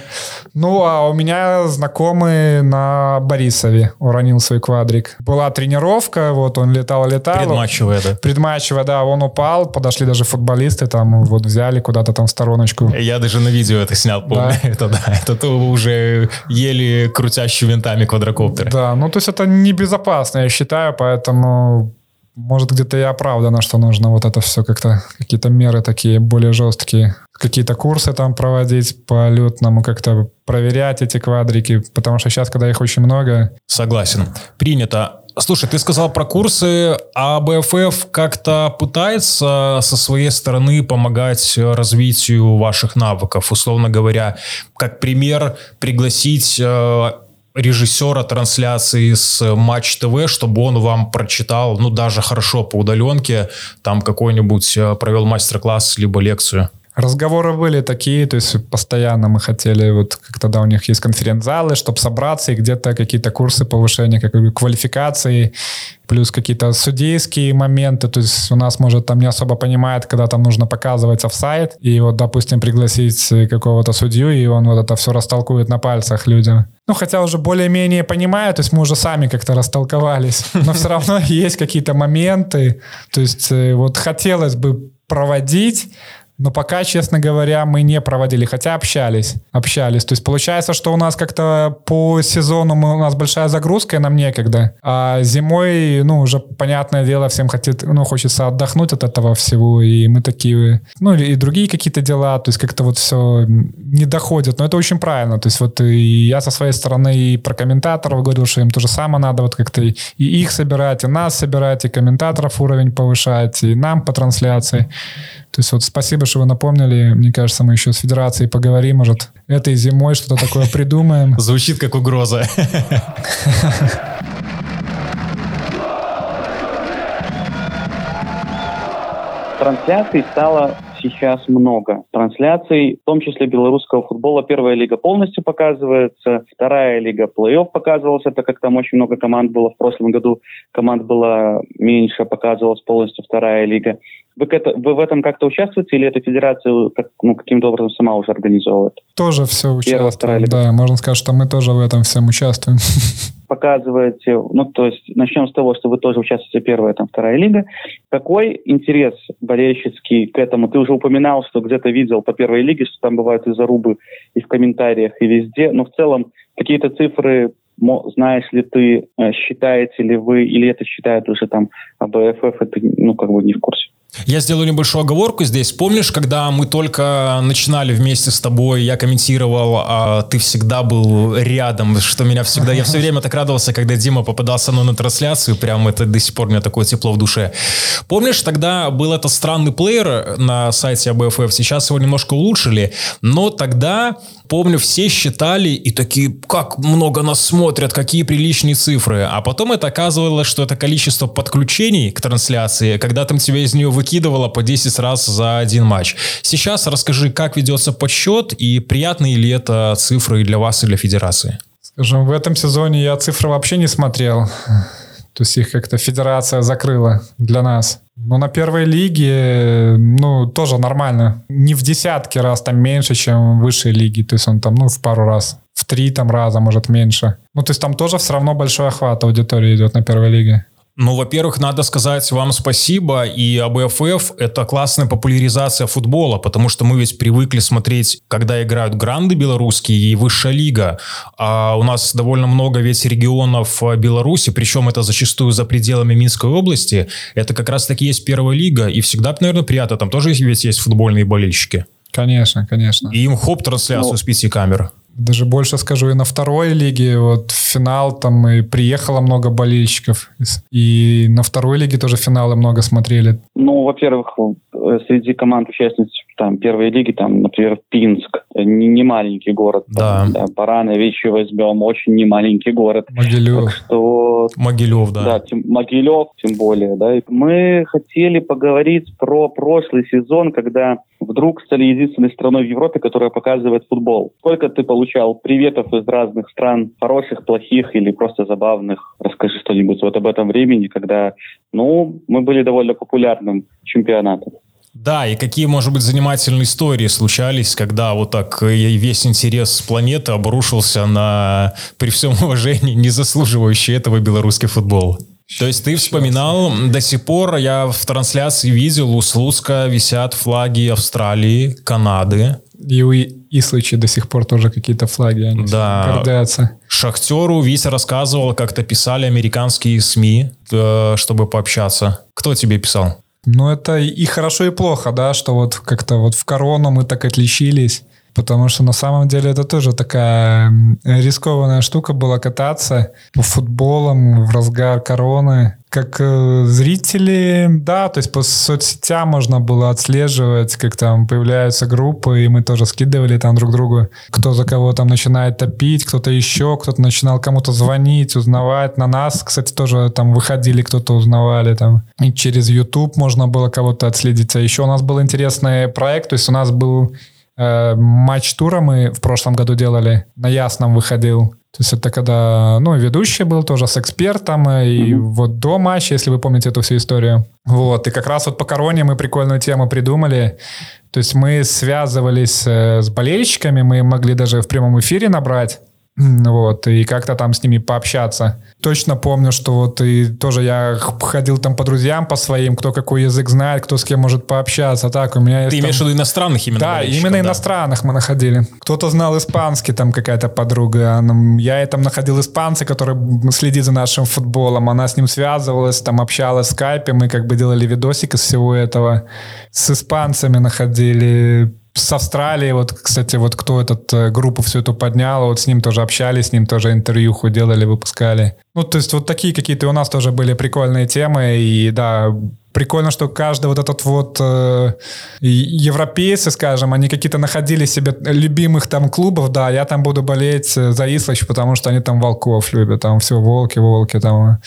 S1: Ну, а у меня знакомый на Борисове уронил свой квадрик. Была тренировка, вот он летал-летал.
S2: Предматчевая, да.
S1: Предматчево, да, он упал, подошли даже футболисты, там вот взяли куда-то там в стороночку.
S2: Я даже на видео это снял, помню.
S1: Да.
S2: Это да, это то уже еле крутящий винтами квадрокоптер.
S1: Да, ну то есть это небезопасно, я считаю, поэтому может где-то и оправдано, что нужно вот это все как-то, какие-то меры такие более жесткие. какие-то курсы там проводить по летному, как-то проверять эти квадрики, потому что сейчас, когда их очень много...
S2: Согласен. Принято. Слушай, ты сказал про курсы, а БФФ как-то пытается со своей стороны помогать развитию ваших навыков, условно говоря, как пример пригласить э, режиссера трансляции с Матч ТВ, чтобы он вам прочитал, ну, даже хорошо по удаленке, там какой-нибудь э, провел мастер-класс либо лекцию.
S1: Разговоры были такие, то есть постоянно мы хотели, вот как тогда у них есть конференц-залы, чтобы собраться и где-то какие-то курсы повышения как квалификации, плюс какие-то судейские моменты, то есть у нас, может, там не особо понимает, когда там нужно показывать офсайт, и вот, допустим, пригласить какого-то судью, и он вот это все растолкует на пальцах людям. Ну, хотя уже более-менее понимаю, то есть мы уже сами как-то растолковались, но все равно есть какие-то моменты, то есть э, вот хотелось бы проводить, но пока, честно говоря, мы не проводили, хотя общались. Общались. То есть получается, что у нас как-то по сезону мы, у нас большая загрузка, и нам некогда. А зимой, ну, уже понятное дело, всем хотит, ну, хочется отдохнуть от этого всего. И мы такие, ну, и другие какие-то дела. То есть как-то вот все не доходит. Но это очень правильно. То есть вот и я со своей стороны и про комментаторов говорил, что им то же самое надо вот как-то и их собирать, и нас собирать, и комментаторов уровень повышать, и нам по трансляции. То есть вот спасибо, что вы напомнили. Мне кажется, мы еще с Федерацией поговорим, может, этой зимой что-то такое придумаем.
S2: Звучит как угроза.
S3: Трансляций стало сейчас много трансляций, в том числе белорусского футбола. Первая лига полностью показывается, вторая лига плей-офф показывалась, так как там очень много команд было в прошлом году. Команд было меньше, показывалась полностью вторая лига. Вы, это, вы в этом как-то участвуете или эта федерация как, ну, каким-то образом сама уже организовывает?
S1: Тоже все участвуем, да. Можно сказать, что мы тоже в этом всем участвуем.
S3: Показываете, ну, то есть начнем с того, что вы тоже участвуете первая, там, вторая лига. Какой интерес болельщицкий к этому? Ты уже упоминал, что где-то видел по первой лиге, что там бывают и зарубы и в комментариях, и везде. Но в целом какие-то цифры знаешь ли ты, э, считаете ли вы, или это считает уже там АБФФ, это, ну, как бы не в курсе?
S2: Я сделаю небольшую оговорку здесь. Помнишь, когда мы только начинали вместе с тобой, я комментировал, а ты всегда был рядом, что меня всегда... Я все время так радовался, когда Дима попадался на трансляцию, прям это до сих пор у меня такое тепло в душе. Помнишь, тогда был этот странный плеер на сайте АБФФ, сейчас его немножко улучшили, но тогда Помню, все считали и такие, как много нас смотрят, какие приличные цифры. А потом это оказывалось, что это количество подключений к трансляции, когда там тебя из нее выкидывало по 10 раз за один матч. Сейчас расскажи, как ведется подсчет и приятные ли это цифры для вас и для федерации?
S1: Скажем, в этом сезоне я цифры вообще не смотрел. То есть их как-то федерация закрыла для нас. Но на первой лиге, ну, тоже нормально. Не в десятки раз там меньше, чем в высшей лиге. То есть он там, ну, в пару раз. В три там раза, может, меньше. Ну, то есть там тоже все равно большой охват аудитории идет на первой лиге.
S2: Ну, во-первых, надо сказать вам спасибо, и АБФФ — это классная популяризация футбола, потому что мы ведь привыкли смотреть, когда играют гранды белорусские и высшая лига. А у нас довольно много ведь регионов Беларуси, причем это зачастую за пределами Минской области. Это как раз-таки есть первая лига, и всегда, наверное, приятно. Там тоже ведь есть футбольные болельщики.
S1: Конечно, конечно.
S2: И им хоп трансляцию ну, с пяти камер
S1: даже больше скажу, и на второй лиге, вот финал, там и приехало много болельщиков, и на второй лиге тоже финалы много смотрели.
S3: Ну, во-первых, э, среди команд участниц там первой лиги, там, например, Пинск, не, не маленький город.
S2: Да.
S3: Там, да Баранович возьмем, очень не маленький город.
S1: Могилев. Так
S3: что...
S2: Могилев, да.
S3: Да, тем, Могилев, тем более, да. И мы хотели поговорить про прошлый сезон, когда вдруг стали единственной страной в Европе, которая показывает футбол. Сколько ты получал приветов из разных стран, хороших, плохих или просто забавных? Расскажи что-нибудь вот об этом времени, когда, ну, мы были довольно популярным чемпионатом.
S2: Да, и какие, может быть, занимательные истории случались, когда вот так весь интерес планеты обрушился на, при всем уважении, не заслуживающий этого белорусский футбол. То есть ты вспоминал, до сих пор я в трансляции видел, у Слуцка висят флаги Австралии, Канады.
S1: И у Ислычи до сих пор тоже какие-то флаги, они
S2: да.
S1: гордятся.
S2: Шахтеру Витя рассказывал, как-то писали американские СМИ, э, чтобы пообщаться. Кто тебе писал?
S1: Ну, это и хорошо, и плохо, да, что вот как-то вот в корону мы так отличились. Потому что на самом деле это тоже такая рискованная штука была кататься по футболам в разгар короны. Как э, зрители, да, то есть по соцсетям можно было отслеживать, как там появляются группы, и мы тоже скидывали там друг другу, кто за кого там начинает топить, кто-то еще, кто-то начинал кому-то звонить, узнавать. На нас, кстати, тоже там выходили, кто-то узнавали там. И через YouTube можно было кого-то отследить. А еще у нас был интересный проект, то есть у нас был матч тура мы в прошлом году делали, на Ясном выходил. То есть это когда, ну, ведущий был тоже с экспертом, и mm-hmm. вот до матча, если вы помните эту всю историю. Вот, и как раз вот по короне мы прикольную тему придумали. То есть мы связывались э, с болельщиками, мы могли даже в прямом эфире набрать вот, и как-то там с ними пообщаться. Точно помню, что вот и тоже я ходил там по друзьям, по своим, кто какой язык знает, кто с кем может пообщаться. Так, у меня
S2: Ты имеешь в виду иностранных именно?
S1: Да, именно да. иностранных мы находили. Кто-то знал испанский, там какая-то подруга. Я там находил испанца, который следит за нашим футболом. Она с ним связывалась, там общалась в скайпе, мы как бы делали видосик из всего этого. С испанцами находили с Австралии, вот, кстати, вот кто этот э, группу всю эту поднял, вот с ним тоже общались, с ним тоже интервью делали, выпускали. Ну, то есть вот такие какие-то у нас тоже были прикольные темы, и да, прикольно, что каждый вот этот вот э, европейцы, скажем, они какие-то находили себе любимых там клубов, да, я там буду болеть э, за Ислач, потому что они там волков любят, там все волки, волки, там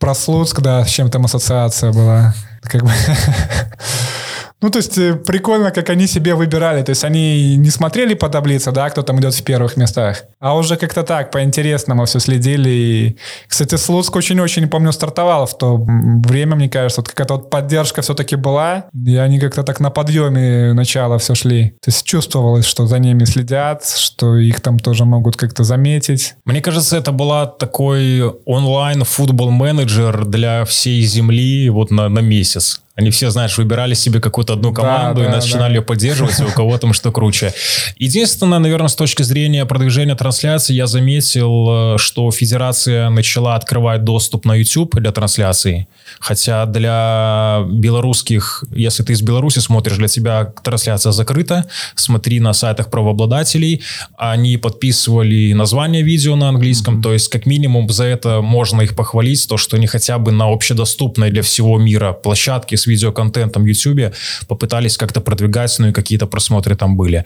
S1: про Слуцк, да, с чем там ассоциация была, как бы Ну, то есть э, прикольно, как они себе выбирали. То есть они не смотрели по таблице, да, кто там идет в первых местах, а уже как-то так, по-интересному все следили. И, кстати, Слуцк очень-очень, помню, стартовал в то время, мне кажется. Вот какая-то вот поддержка все-таки была, и они как-то так на подъеме начала все шли. То есть чувствовалось, что за ними следят, что их там тоже могут как-то заметить.
S2: Мне кажется, это была такой онлайн-футбол-менеджер для всей земли вот на, на месяц. Они все, знаешь, выбирали себе какую-то одну команду да, и да, начинали да. ее поддерживать, и у кого там что круче. Единственное, наверное, с точки зрения продвижения трансляции, я заметил, э, что федерация начала открывать доступ на YouTube для трансляции. Хотя для белорусских, если ты из Беларуси смотришь, для тебя трансляция закрыта. Смотри на сайтах правообладателей. Они подписывали название видео на английском. Mm-hmm. То есть, как минимум, за это можно их похвалить, то, что они хотя бы на общедоступной для всего мира площадке с видеоконтентом YouTube попытались как-то продвигать, ну и какие-то просмотры там были.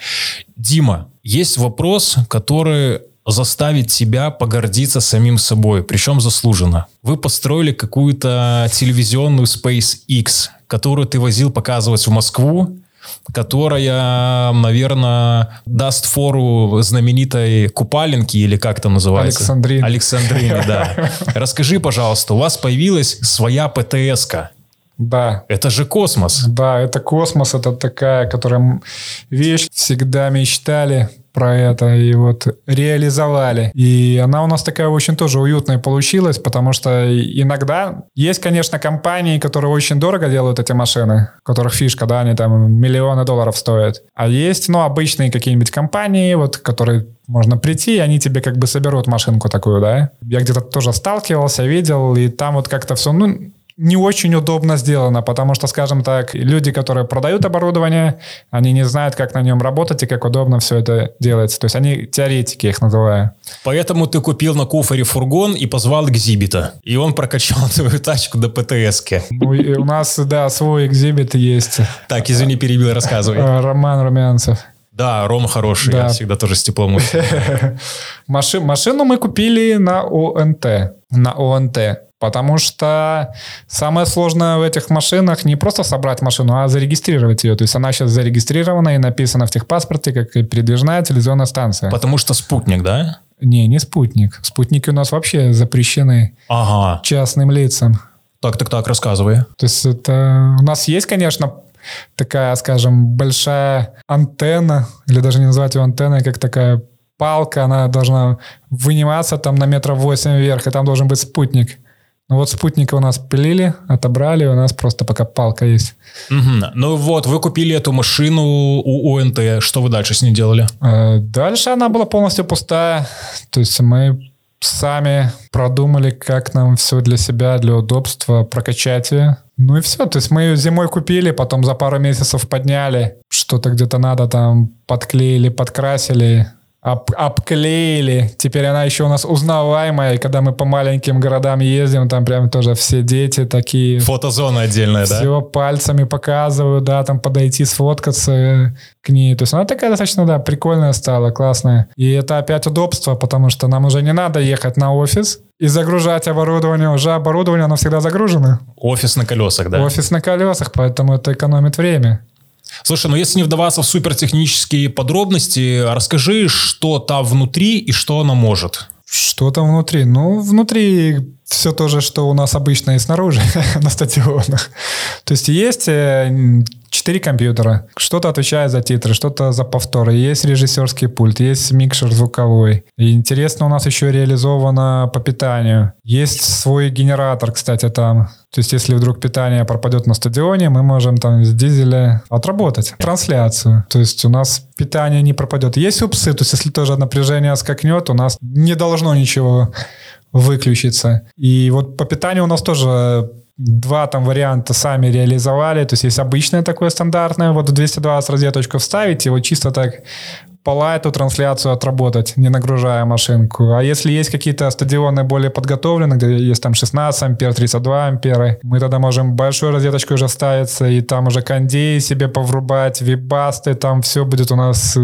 S2: Дима, есть вопрос, который заставить тебя погордиться самим собой, причем заслуженно. Вы построили какую-то телевизионную SpaceX, которую ты возил показывать в Москву, которая, наверное, даст фору знаменитой Купаленке или как это называется?
S1: Александрине.
S2: Александрине, да. Расскажи, пожалуйста, у вас появилась своя ПТС-ка.
S1: Да.
S2: Это же космос.
S1: Да, это космос, это такая, которая вещь всегда мечтали про это и вот реализовали. И она у нас такая очень тоже уютная получилась, потому что иногда есть, конечно, компании, которые очень дорого делают эти машины, у которых фишка, да, они там миллионы долларов стоят. А есть, ну, обычные какие-нибудь компании, вот, которые можно прийти, и они тебе как бы соберут машинку такую, да. Я где-то тоже сталкивался, видел, и там вот как-то все, ну, не очень удобно сделано, потому что, скажем так, люди, которые продают оборудование, они не знают, как на нем работать и как удобно все это делается. То есть они теоретики, их называю.
S2: Поэтому ты купил на куфоре фургон и позвал экзибита. И он прокачал твою тачку до ПТС-ки.
S1: Ну, у нас, да, свой экзибит есть.
S2: Так, извини, перебил, рассказывай.
S1: Э, Роман Румянцев.
S2: Да, Рома хороший, да. я всегда тоже с теплом.
S1: Машину мы купили на ОНТ. На ОНТ. Потому что самое сложное в этих машинах не просто собрать машину, а зарегистрировать ее. То есть она сейчас зарегистрирована и написана в техпаспорте как передвижная телевизионная станция.
S2: Потому что спутник, да?
S1: Не, не спутник. Спутники у нас вообще запрещены
S2: ага.
S1: частным лицам.
S2: Так, так, так, рассказывай.
S1: То есть это у нас есть, конечно, такая, скажем, большая антенна, или даже не называть ее антенной, как такая палка, она должна выниматься там на метров восемь вверх, и там должен быть спутник. Ну вот спутника у нас пилили, отобрали, у нас просто пока палка есть.
S2: Угу. Ну вот, вы купили эту машину у ОНТ, что вы дальше с ней делали?
S1: Э, дальше она была полностью пустая, то есть мы сами продумали, как нам все для себя, для удобства прокачать ее. Ну и все, то есть мы ее зимой купили, потом за пару месяцев подняли, что-то где-то надо там подклеили, подкрасили, об, обклеили. Теперь она еще у нас узнаваемая, и когда мы по маленьким городам ездим, там прям тоже все дети такие...
S2: Фотозона отдельная,
S1: все
S2: да?
S1: Все пальцами показывают, да, там подойти, сфоткаться к ней. То есть она такая достаточно, да, прикольная стала, классная. И это опять удобство, потому что нам уже не надо ехать на офис, и загружать оборудование. Уже оборудование, оно всегда загружено.
S2: Офис на колесах, да?
S1: Офис на колесах, поэтому это экономит время.
S2: Слушай, ну если не вдаваться в супертехнические подробности, расскажи, что там внутри и что она может.
S1: Что там внутри? Ну, внутри все то же, что у нас обычно и снаружи на стадионах. То есть есть э, четыре компьютера. Что-то отвечает за титры, что-то за повторы. Есть режиссерский пульт, есть микшер звуковой. И интересно у нас еще реализовано по питанию. Есть свой генератор, кстати, там. То есть если вдруг питание пропадет на стадионе, мы можем там с дизеля отработать трансляцию. То есть у нас питание не пропадет. Есть упсы, то есть если тоже напряжение скакнет, у нас не должно ничего выключиться. И вот по питанию у нас тоже два там варианта сами реализовали. То есть есть обычное такое стандартное, вот 220 розеточку вставить, и вот чисто так пола эту трансляцию отработать, не нагружая машинку. А если есть какие-то стадионы более подготовленные, где есть там 16 ампер, 32 ампера, мы тогда можем большую розеточку уже ставиться, и там уже кондей себе поврубать, вибасты, там все будет у нас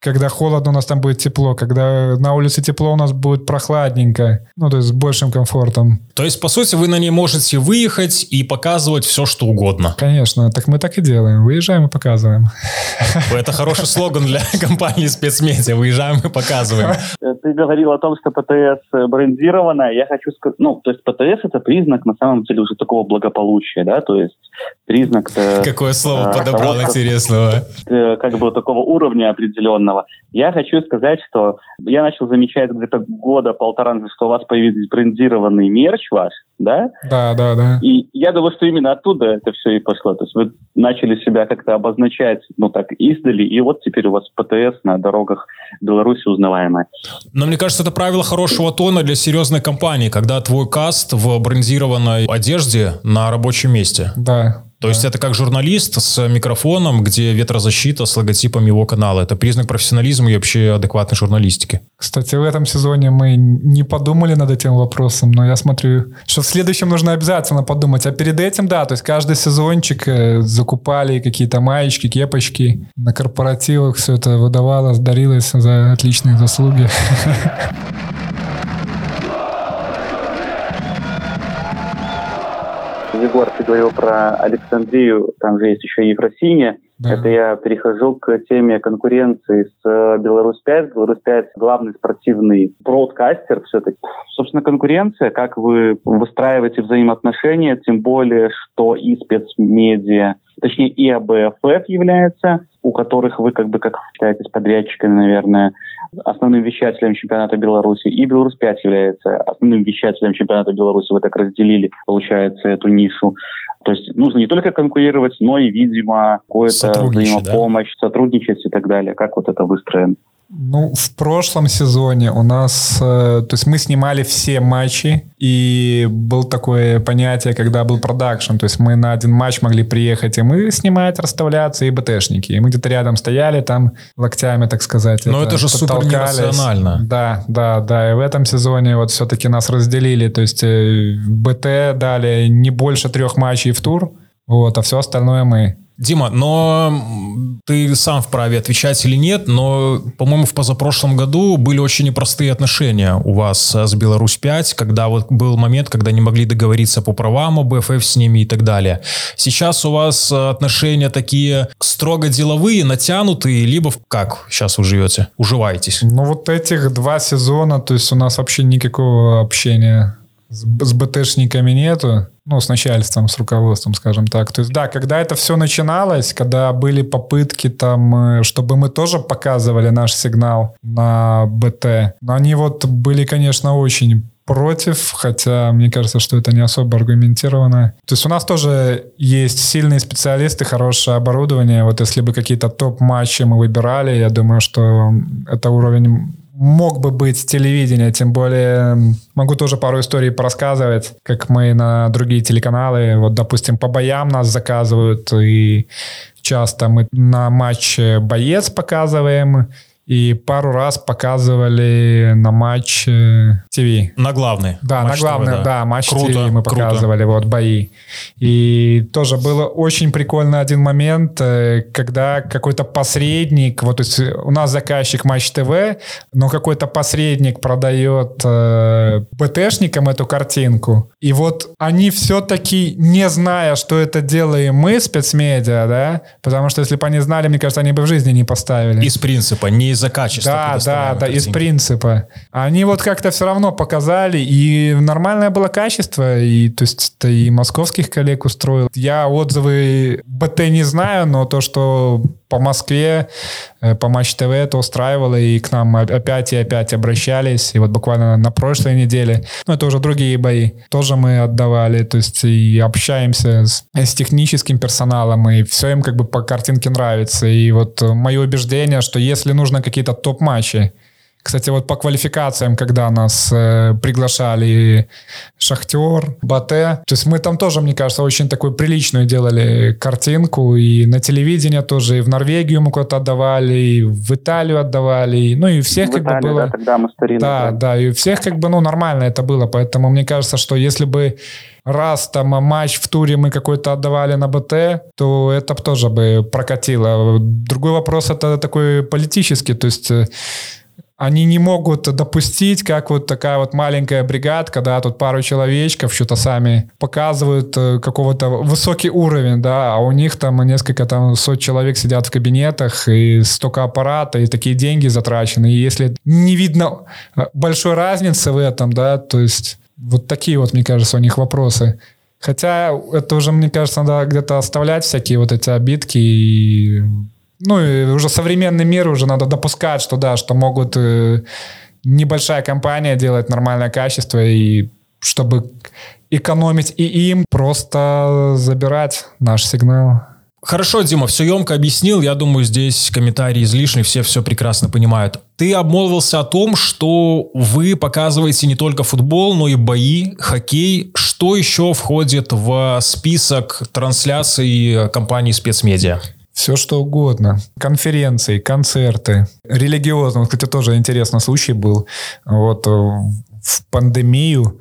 S1: когда холодно, у нас там будет тепло. Когда на улице тепло, у нас будет прохладненько. Ну, то есть с большим комфортом.
S2: То есть, по сути, вы на ней можете выехать и показывать все, что угодно.
S1: Конечно. Так мы так и делаем. Выезжаем и показываем.
S2: Это хороший слоган для компании спецмедиа. Выезжаем и показываем.
S3: Ты говорил о том, что ПТС брендирована. Я хочу сказать, ну, то есть ПТС это признак, на самом деле, уже такого благополучия, да, то есть признак...
S2: Какое слово подобрал того, интересного.
S3: Э, как бы такого уровня определенного. Я хочу сказать, что я начал замечать где-то года полтора, что у вас появился брендированный мерч ваш, да?
S1: Да, да, да.
S3: И я думаю, что именно оттуда это все и пошло. То есть вы начали себя как-то обозначать, ну так, издали, и вот теперь у вас ПТС на дорогах Беларуси узнаваемая.
S2: Но мне кажется, это правило хорошего тона для серьезной компании, когда твой каст в брендированной одежде на рабочем месте.
S1: Да,
S2: то есть это как журналист с микрофоном, где ветрозащита с логотипом его канала. Это признак профессионализма и вообще адекватной журналистики.
S1: Кстати, в этом сезоне мы не подумали над этим вопросом, но я смотрю, что в следующем нужно обязательно подумать. А перед этим, да, то есть каждый сезончик э, закупали какие-то маечки, кепочки. На корпоративах все это выдавалось, дарилось за отличные заслуги.
S3: Егор, ты говорил про Александрию, там же есть еще Ефросинья. Да. Это я перехожу к теме конкуренции с Беларусь-5. Беларусь-5 главный спортивный бродкастер все-таки. Собственно, конкуренция, как вы выстраиваете взаимоотношения, тем более, что и спецмедиа, точнее и АБФФ является, у которых вы как бы как являетесь подрядчиками, наверное, основным вещателем чемпионата Беларуси, и Беларусь-5 является основным вещателем чемпионата Беларуси. Вы так разделили, получается, эту нишу. То есть нужно не только конкурировать, но и, видимо, какое-то взаимопомощь, да? сотрудничать и так далее. Как вот это выстроено?
S1: Ну, в прошлом сезоне у нас, э, то есть мы снимали все матчи, и был такое понятие, когда был продакшн, то есть мы на один матч могли приехать, и мы снимать, расставляться, и БТшники. И мы где-то рядом стояли там локтями, так сказать.
S2: Но это, это же супер нерационально.
S1: Да, да, да. И в этом сезоне вот все-таки нас разделили, то есть э, БТ дали не больше трех матчей в тур, вот, а все остальное мы.
S2: Дима, но ты сам вправе отвечать или нет, но, по-моему, в позапрошлом году были очень непростые отношения у вас с Беларусь-5, когда вот был момент, когда не могли договориться по правам об ФФ с ними и так далее. Сейчас у вас отношения такие строго деловые, натянутые, либо как сейчас вы живете, уживаетесь?
S1: Ну вот этих два сезона, то есть у нас вообще никакого общения с, с БТшниками нету, ну, с начальством, с руководством, скажем так. То есть, да, когда это все начиналось, когда были попытки там, э, чтобы мы тоже показывали наш сигнал на БТ, но они вот были, конечно, очень против, хотя мне кажется, что это не особо аргументированно. То есть у нас тоже есть сильные специалисты, хорошее оборудование. Вот если бы какие-то топ-матчи мы выбирали, я думаю, что это уровень мог бы быть телевидение, тем более могу тоже пару историй порассказывать, как мы на другие телеканалы, вот, допустим, по боям нас заказывают, и часто мы на матч «Боец» показываем, и пару раз показывали на матч ТВ.
S2: На главный.
S1: Да, матч на главный, да. да, матч ТВ мы круто. показывали, вот, бои. И тоже было очень прикольно один момент, э, когда какой-то посредник, вот, у нас заказчик матч ТВ, но какой-то посредник продает э, БТшникам эту картинку, и вот они все-таки, не зная, что это делаем мы, спецмедиа, да, потому что если бы они знали, мне кажется, они бы в жизни не поставили.
S2: Из принципа, не из-за качества.
S1: Да, да, да, из принципа. Они вот как-то все равно показали, и нормальное было качество, и то есть это и московских коллег устроил. Я отзывы БТ не знаю, но то, что по Москве, э, по Матч ТВ это устраивало, и к нам опять и опять обращались. И вот буквально на прошлой неделе, ну это уже другие бои, тоже мы отдавали, то есть и общаемся с, с техническим персоналом, и все им как бы по картинке нравится. И вот мое убеждение, что если нужно какие-то топ-матчи, кстати, вот по квалификациям, когда нас э, приглашали Шахтер, Батэ, то есть мы там тоже, мне кажется, очень такую приличную делали картинку, и на телевидении тоже, и в Норвегию мы куда-то отдавали, и в Италию отдавали, ну и всех в как Италию, бы было...
S3: Да, когда мы старинные.
S1: Да, да, и всех как бы, ну, нормально это было, поэтому мне кажется, что если бы раз там матч в туре мы какой-то отдавали на БТ, то это тоже бы прокатило. Другой вопрос это такой политический, то есть э, они не могут допустить, как вот такая вот маленькая бригада, когда тут пару человечков что-то сами показывают э, какого-то высокий уровень, да, а у них там несколько там сот человек сидят в кабинетах и столько аппарата, и такие деньги затрачены. И если не видно э, большой разницы в этом, да, то есть вот такие вот, мне кажется, у них вопросы. Хотя это уже, мне кажется, надо где-то оставлять всякие вот эти обидки и ну, и уже современный мир, уже надо допускать, что да, что могут э, небольшая компания делать нормальное качество, и чтобы экономить и им, просто забирать наш сигнал.
S2: Хорошо, Дима, все емко объяснил. Я думаю, здесь комментарии излишни, все все прекрасно понимают. Ты обмолвился о том, что вы показываете не только футбол, но и бои, хоккей. Что еще входит в список трансляций компании спецмедиа?
S1: Все что угодно. Конференции, концерты, религиозные. Кстати, тоже интересный случай был. Вот э, в пандемию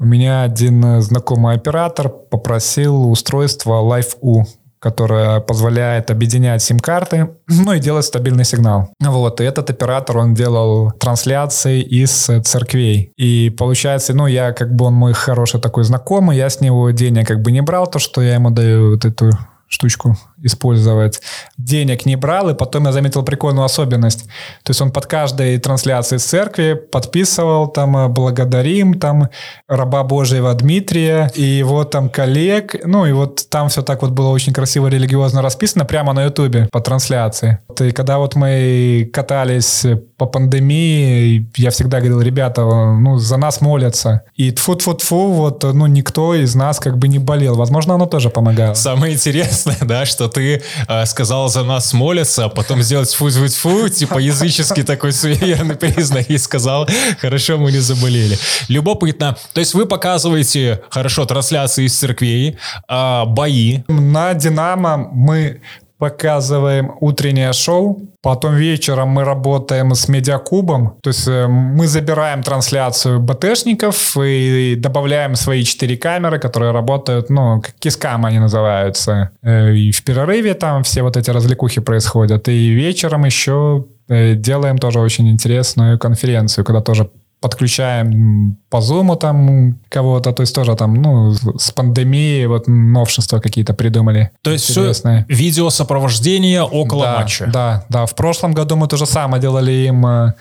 S1: у меня один знакомый оператор попросил устройство Live-U, которое позволяет объединять сим-карты, ну и делать стабильный сигнал. Вот, и этот оператор, он делал трансляции из церквей. И получается, ну, я как бы он мой хороший такой знакомый, я с него денег как бы не брал, то, что я ему даю вот эту штучку использовать. Денег не брал, и потом я заметил прикольную особенность. То есть он под каждой трансляцией с церкви подписывал там э, «Благодарим», там «Раба Божьего Дмитрия» и его там коллег. Ну и вот там все так вот было очень красиво религиозно расписано прямо на ютубе по трансляции. И когда вот мы катались по пандемии, я всегда говорил, ребята, ну за нас молятся. И тфу-тфу-тфу, вот ну никто из нас как бы не болел. Возможно, оно тоже помогало.
S2: Самое интересное, да, что ты э, сказал за нас молятся, а потом сделать фу фу фу типа языческий такой суеверный признак, и сказал, хорошо, мы не заболели. Любопытно. То есть вы показываете, хорошо, трансляции из церквей, э, бои.
S1: На «Динамо» мы показываем утреннее шоу, потом вечером мы работаем с медиакубом, то есть э, мы забираем трансляцию БТшников и добавляем свои четыре камеры, которые работают, ну, как кискам они называются. Э, и в перерыве там все вот эти развлекухи происходят. И вечером еще э, делаем тоже очень интересную конференцию, когда тоже подключаем по зуму там кого-то, то есть тоже там, ну, с пандемией вот новшества какие-то придумали.
S2: То есть интересные. все видеосопровождение около
S1: да,
S2: матча.
S1: Да, да. В прошлом году мы то же самое делали им э,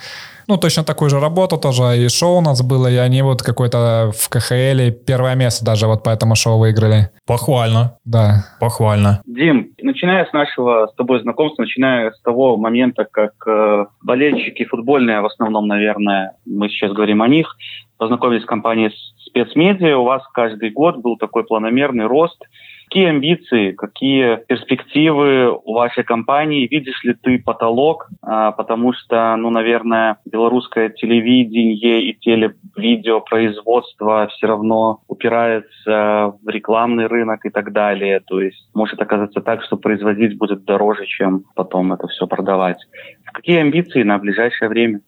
S1: ну, точно такую же работу тоже, и шоу у нас было, и они вот какой-то в КХЛ первое место даже вот по этому шоу выиграли.
S2: Похвально.
S1: Да.
S2: Похвально.
S3: Дим, начиная с нашего с тобой знакомства, начиная с того момента, как э, болельщики футбольные, в основном, наверное, мы сейчас говорим о них, познакомились с компанией спецмедиа, у вас каждый год был такой планомерный рост Какие амбиции, какие перспективы у вашей компании? Видишь ли ты потолок? А, потому что, ну, наверное, белорусское телевидение и телевидеопроизводство все равно упирается в рекламный рынок и так далее. То есть может оказаться так, что производить будет дороже, чем потом это все продавать. Какие амбиции на ближайшее время?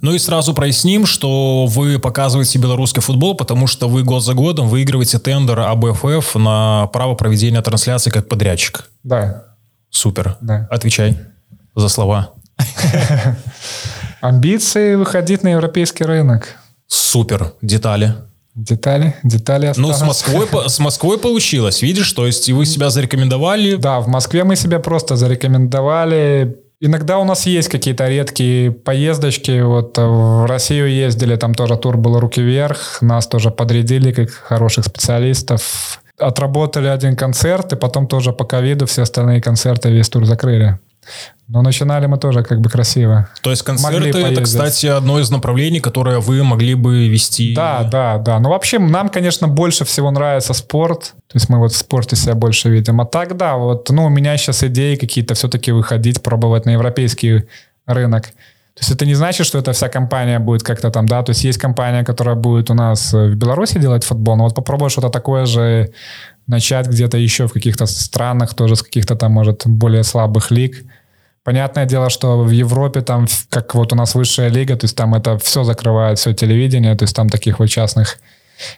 S2: Ну и сразу проясним, что вы показываете белорусский футбол, потому что вы год за годом выигрываете тендер АБФФ на право проведения трансляции как подрядчик.
S1: Да.
S2: Супер.
S1: Да.
S2: Отвечай за слова.
S1: Амбиции выходить на европейский рынок.
S2: Супер. Детали.
S1: Детали, детали
S2: Ну, с Москвой, с Москвой получилось, видишь, то есть вы себя зарекомендовали.
S1: Да, в Москве мы себя просто зарекомендовали Иногда у нас есть какие-то редкие поездочки. Вот в Россию ездили, там тоже тур был «Руки вверх». Нас тоже подрядили как хороших специалистов. Отработали один концерт, и потом тоже по ковиду все остальные концерты весь тур закрыли. Но начинали мы тоже как бы красиво.
S2: То есть концерты это, кстати, одно из направлений, которое вы могли бы вести.
S1: Да, да, да. Ну вообще нам, конечно, больше всего нравится спорт. То есть мы вот в спорте себя больше видим. А так, да, вот, ну, у меня сейчас идеи какие-то все-таки выходить, пробовать на европейский рынок. То есть это не значит, что эта вся компания будет как-то там, да, то есть есть компания, которая будет у нас в Беларуси делать футбол, но вот попробуй что-то такое же начать где-то еще в каких-то странах, тоже с каких-то там, может, более слабых лиг. Понятное дело, что в Европе там, как вот у нас высшая лига, то есть там это все закрывает, все телевидение, то есть там таких вот частных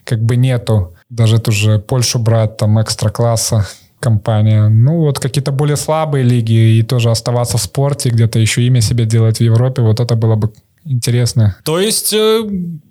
S1: как бы нету. Даже ту же Польшу брать, там экстра-класса компания. Ну вот какие-то более слабые лиги и тоже оставаться в спорте, где-то еще имя себе делать в Европе, вот это было бы интересно.
S2: То есть э,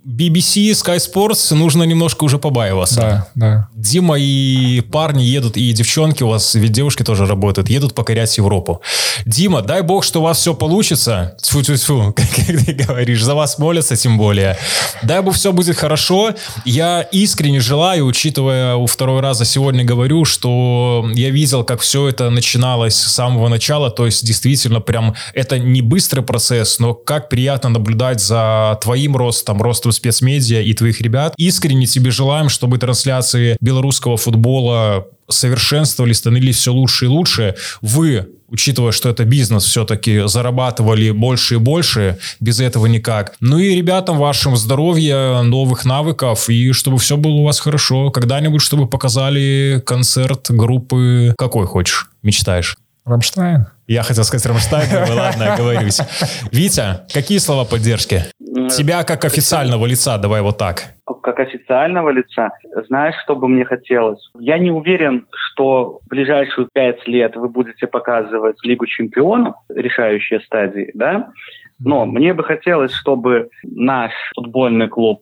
S2: BBC, Sky Sports нужно немножко уже побаиваться.
S1: Да, да.
S2: Дима и парни едут, и девчонки, у вас ведь девушки тоже работают, едут покорять Европу. Дима, дай бог, что у вас все получится. Тьфу-тьфу-тьфу, как ты говоришь, за вас молятся тем более. Дай бог, все будет хорошо. Я искренне желаю, учитывая, у второй раза сегодня говорю, что я видел, как все это начиналось с самого начала, то есть действительно прям это не быстрый процесс, но как приятно наблюдать за твоим ростом, ростом спецмедиа и твоих ребят. Искренне тебе желаем, чтобы трансляции белорусского футбола совершенствовали, становились все лучше и лучше. Вы учитывая, что это бизнес, все-таки зарабатывали больше и больше, без этого никак. Ну и ребятам вашим здоровья, новых навыков, и чтобы все было у вас хорошо. Когда-нибудь, чтобы показали концерт группы какой хочешь, мечтаешь?
S1: Рамштайн.
S2: Я хотел сказать Рамштайн, но ладно, оговорюсь. Витя, какие слова поддержки? Тебя как официального лица, давай вот так.
S3: Как официального лица, знаешь, что бы мне хотелось? Я не уверен, что в ближайшие пять лет вы будете показывать Лигу чемпионов, решающие стадии, да? Но мне бы хотелось, чтобы наш футбольный клуб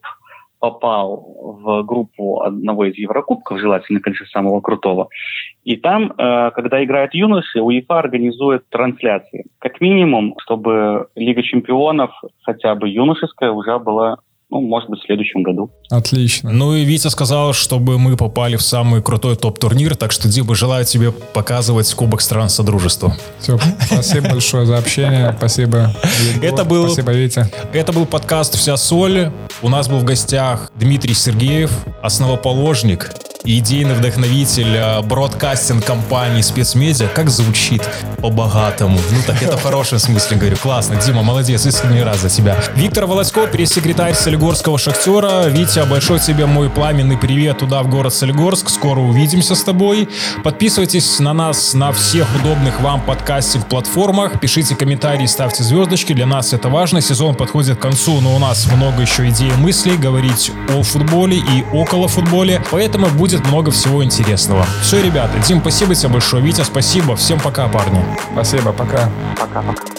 S3: попал в группу одного из Еврокубков, желательно, конечно, самого крутого. И там, э, когда играют юноши, УЕФА организует трансляции. Как минимум, чтобы Лига чемпионов, хотя бы юношеская, уже была ну, может быть, в следующем году.
S1: Отлично.
S2: Ну и Витя сказал, чтобы мы попали в самый крутой топ-турнир, так что, Дима, желаю тебе показывать Кубок стран Содружества.
S1: Все, спасибо большое за общение, спасибо.
S2: Это был,
S1: спасибо, Витя.
S2: Это был подкаст «Вся соль». У нас был в гостях Дмитрий Сергеев, основоположник идейный вдохновитель э, бродкастинг компании спецмедиа. Как звучит по-богатому. Ну так это в хорошем смысле говорю. Классно. Дима, молодец. Искренне рад за тебя. Виктор Волоськов, пресс-секретарь Солигорского шахтера. Витя, большой тебе мой пламенный привет туда, в город Солигорск. Скоро увидимся с тобой. Подписывайтесь на нас на всех удобных вам подкастинг-платформах. Пишите комментарии, ставьте звездочки. Для нас это важно. Сезон подходит к концу, но у нас много еще идей и мыслей говорить о футболе и около футболе. Поэтому будет будет много всего интересного. Все, ребята, Дим, спасибо тебе большое. Витя, спасибо. Всем пока, парни.
S1: Спасибо, пока.
S3: Пока-пока.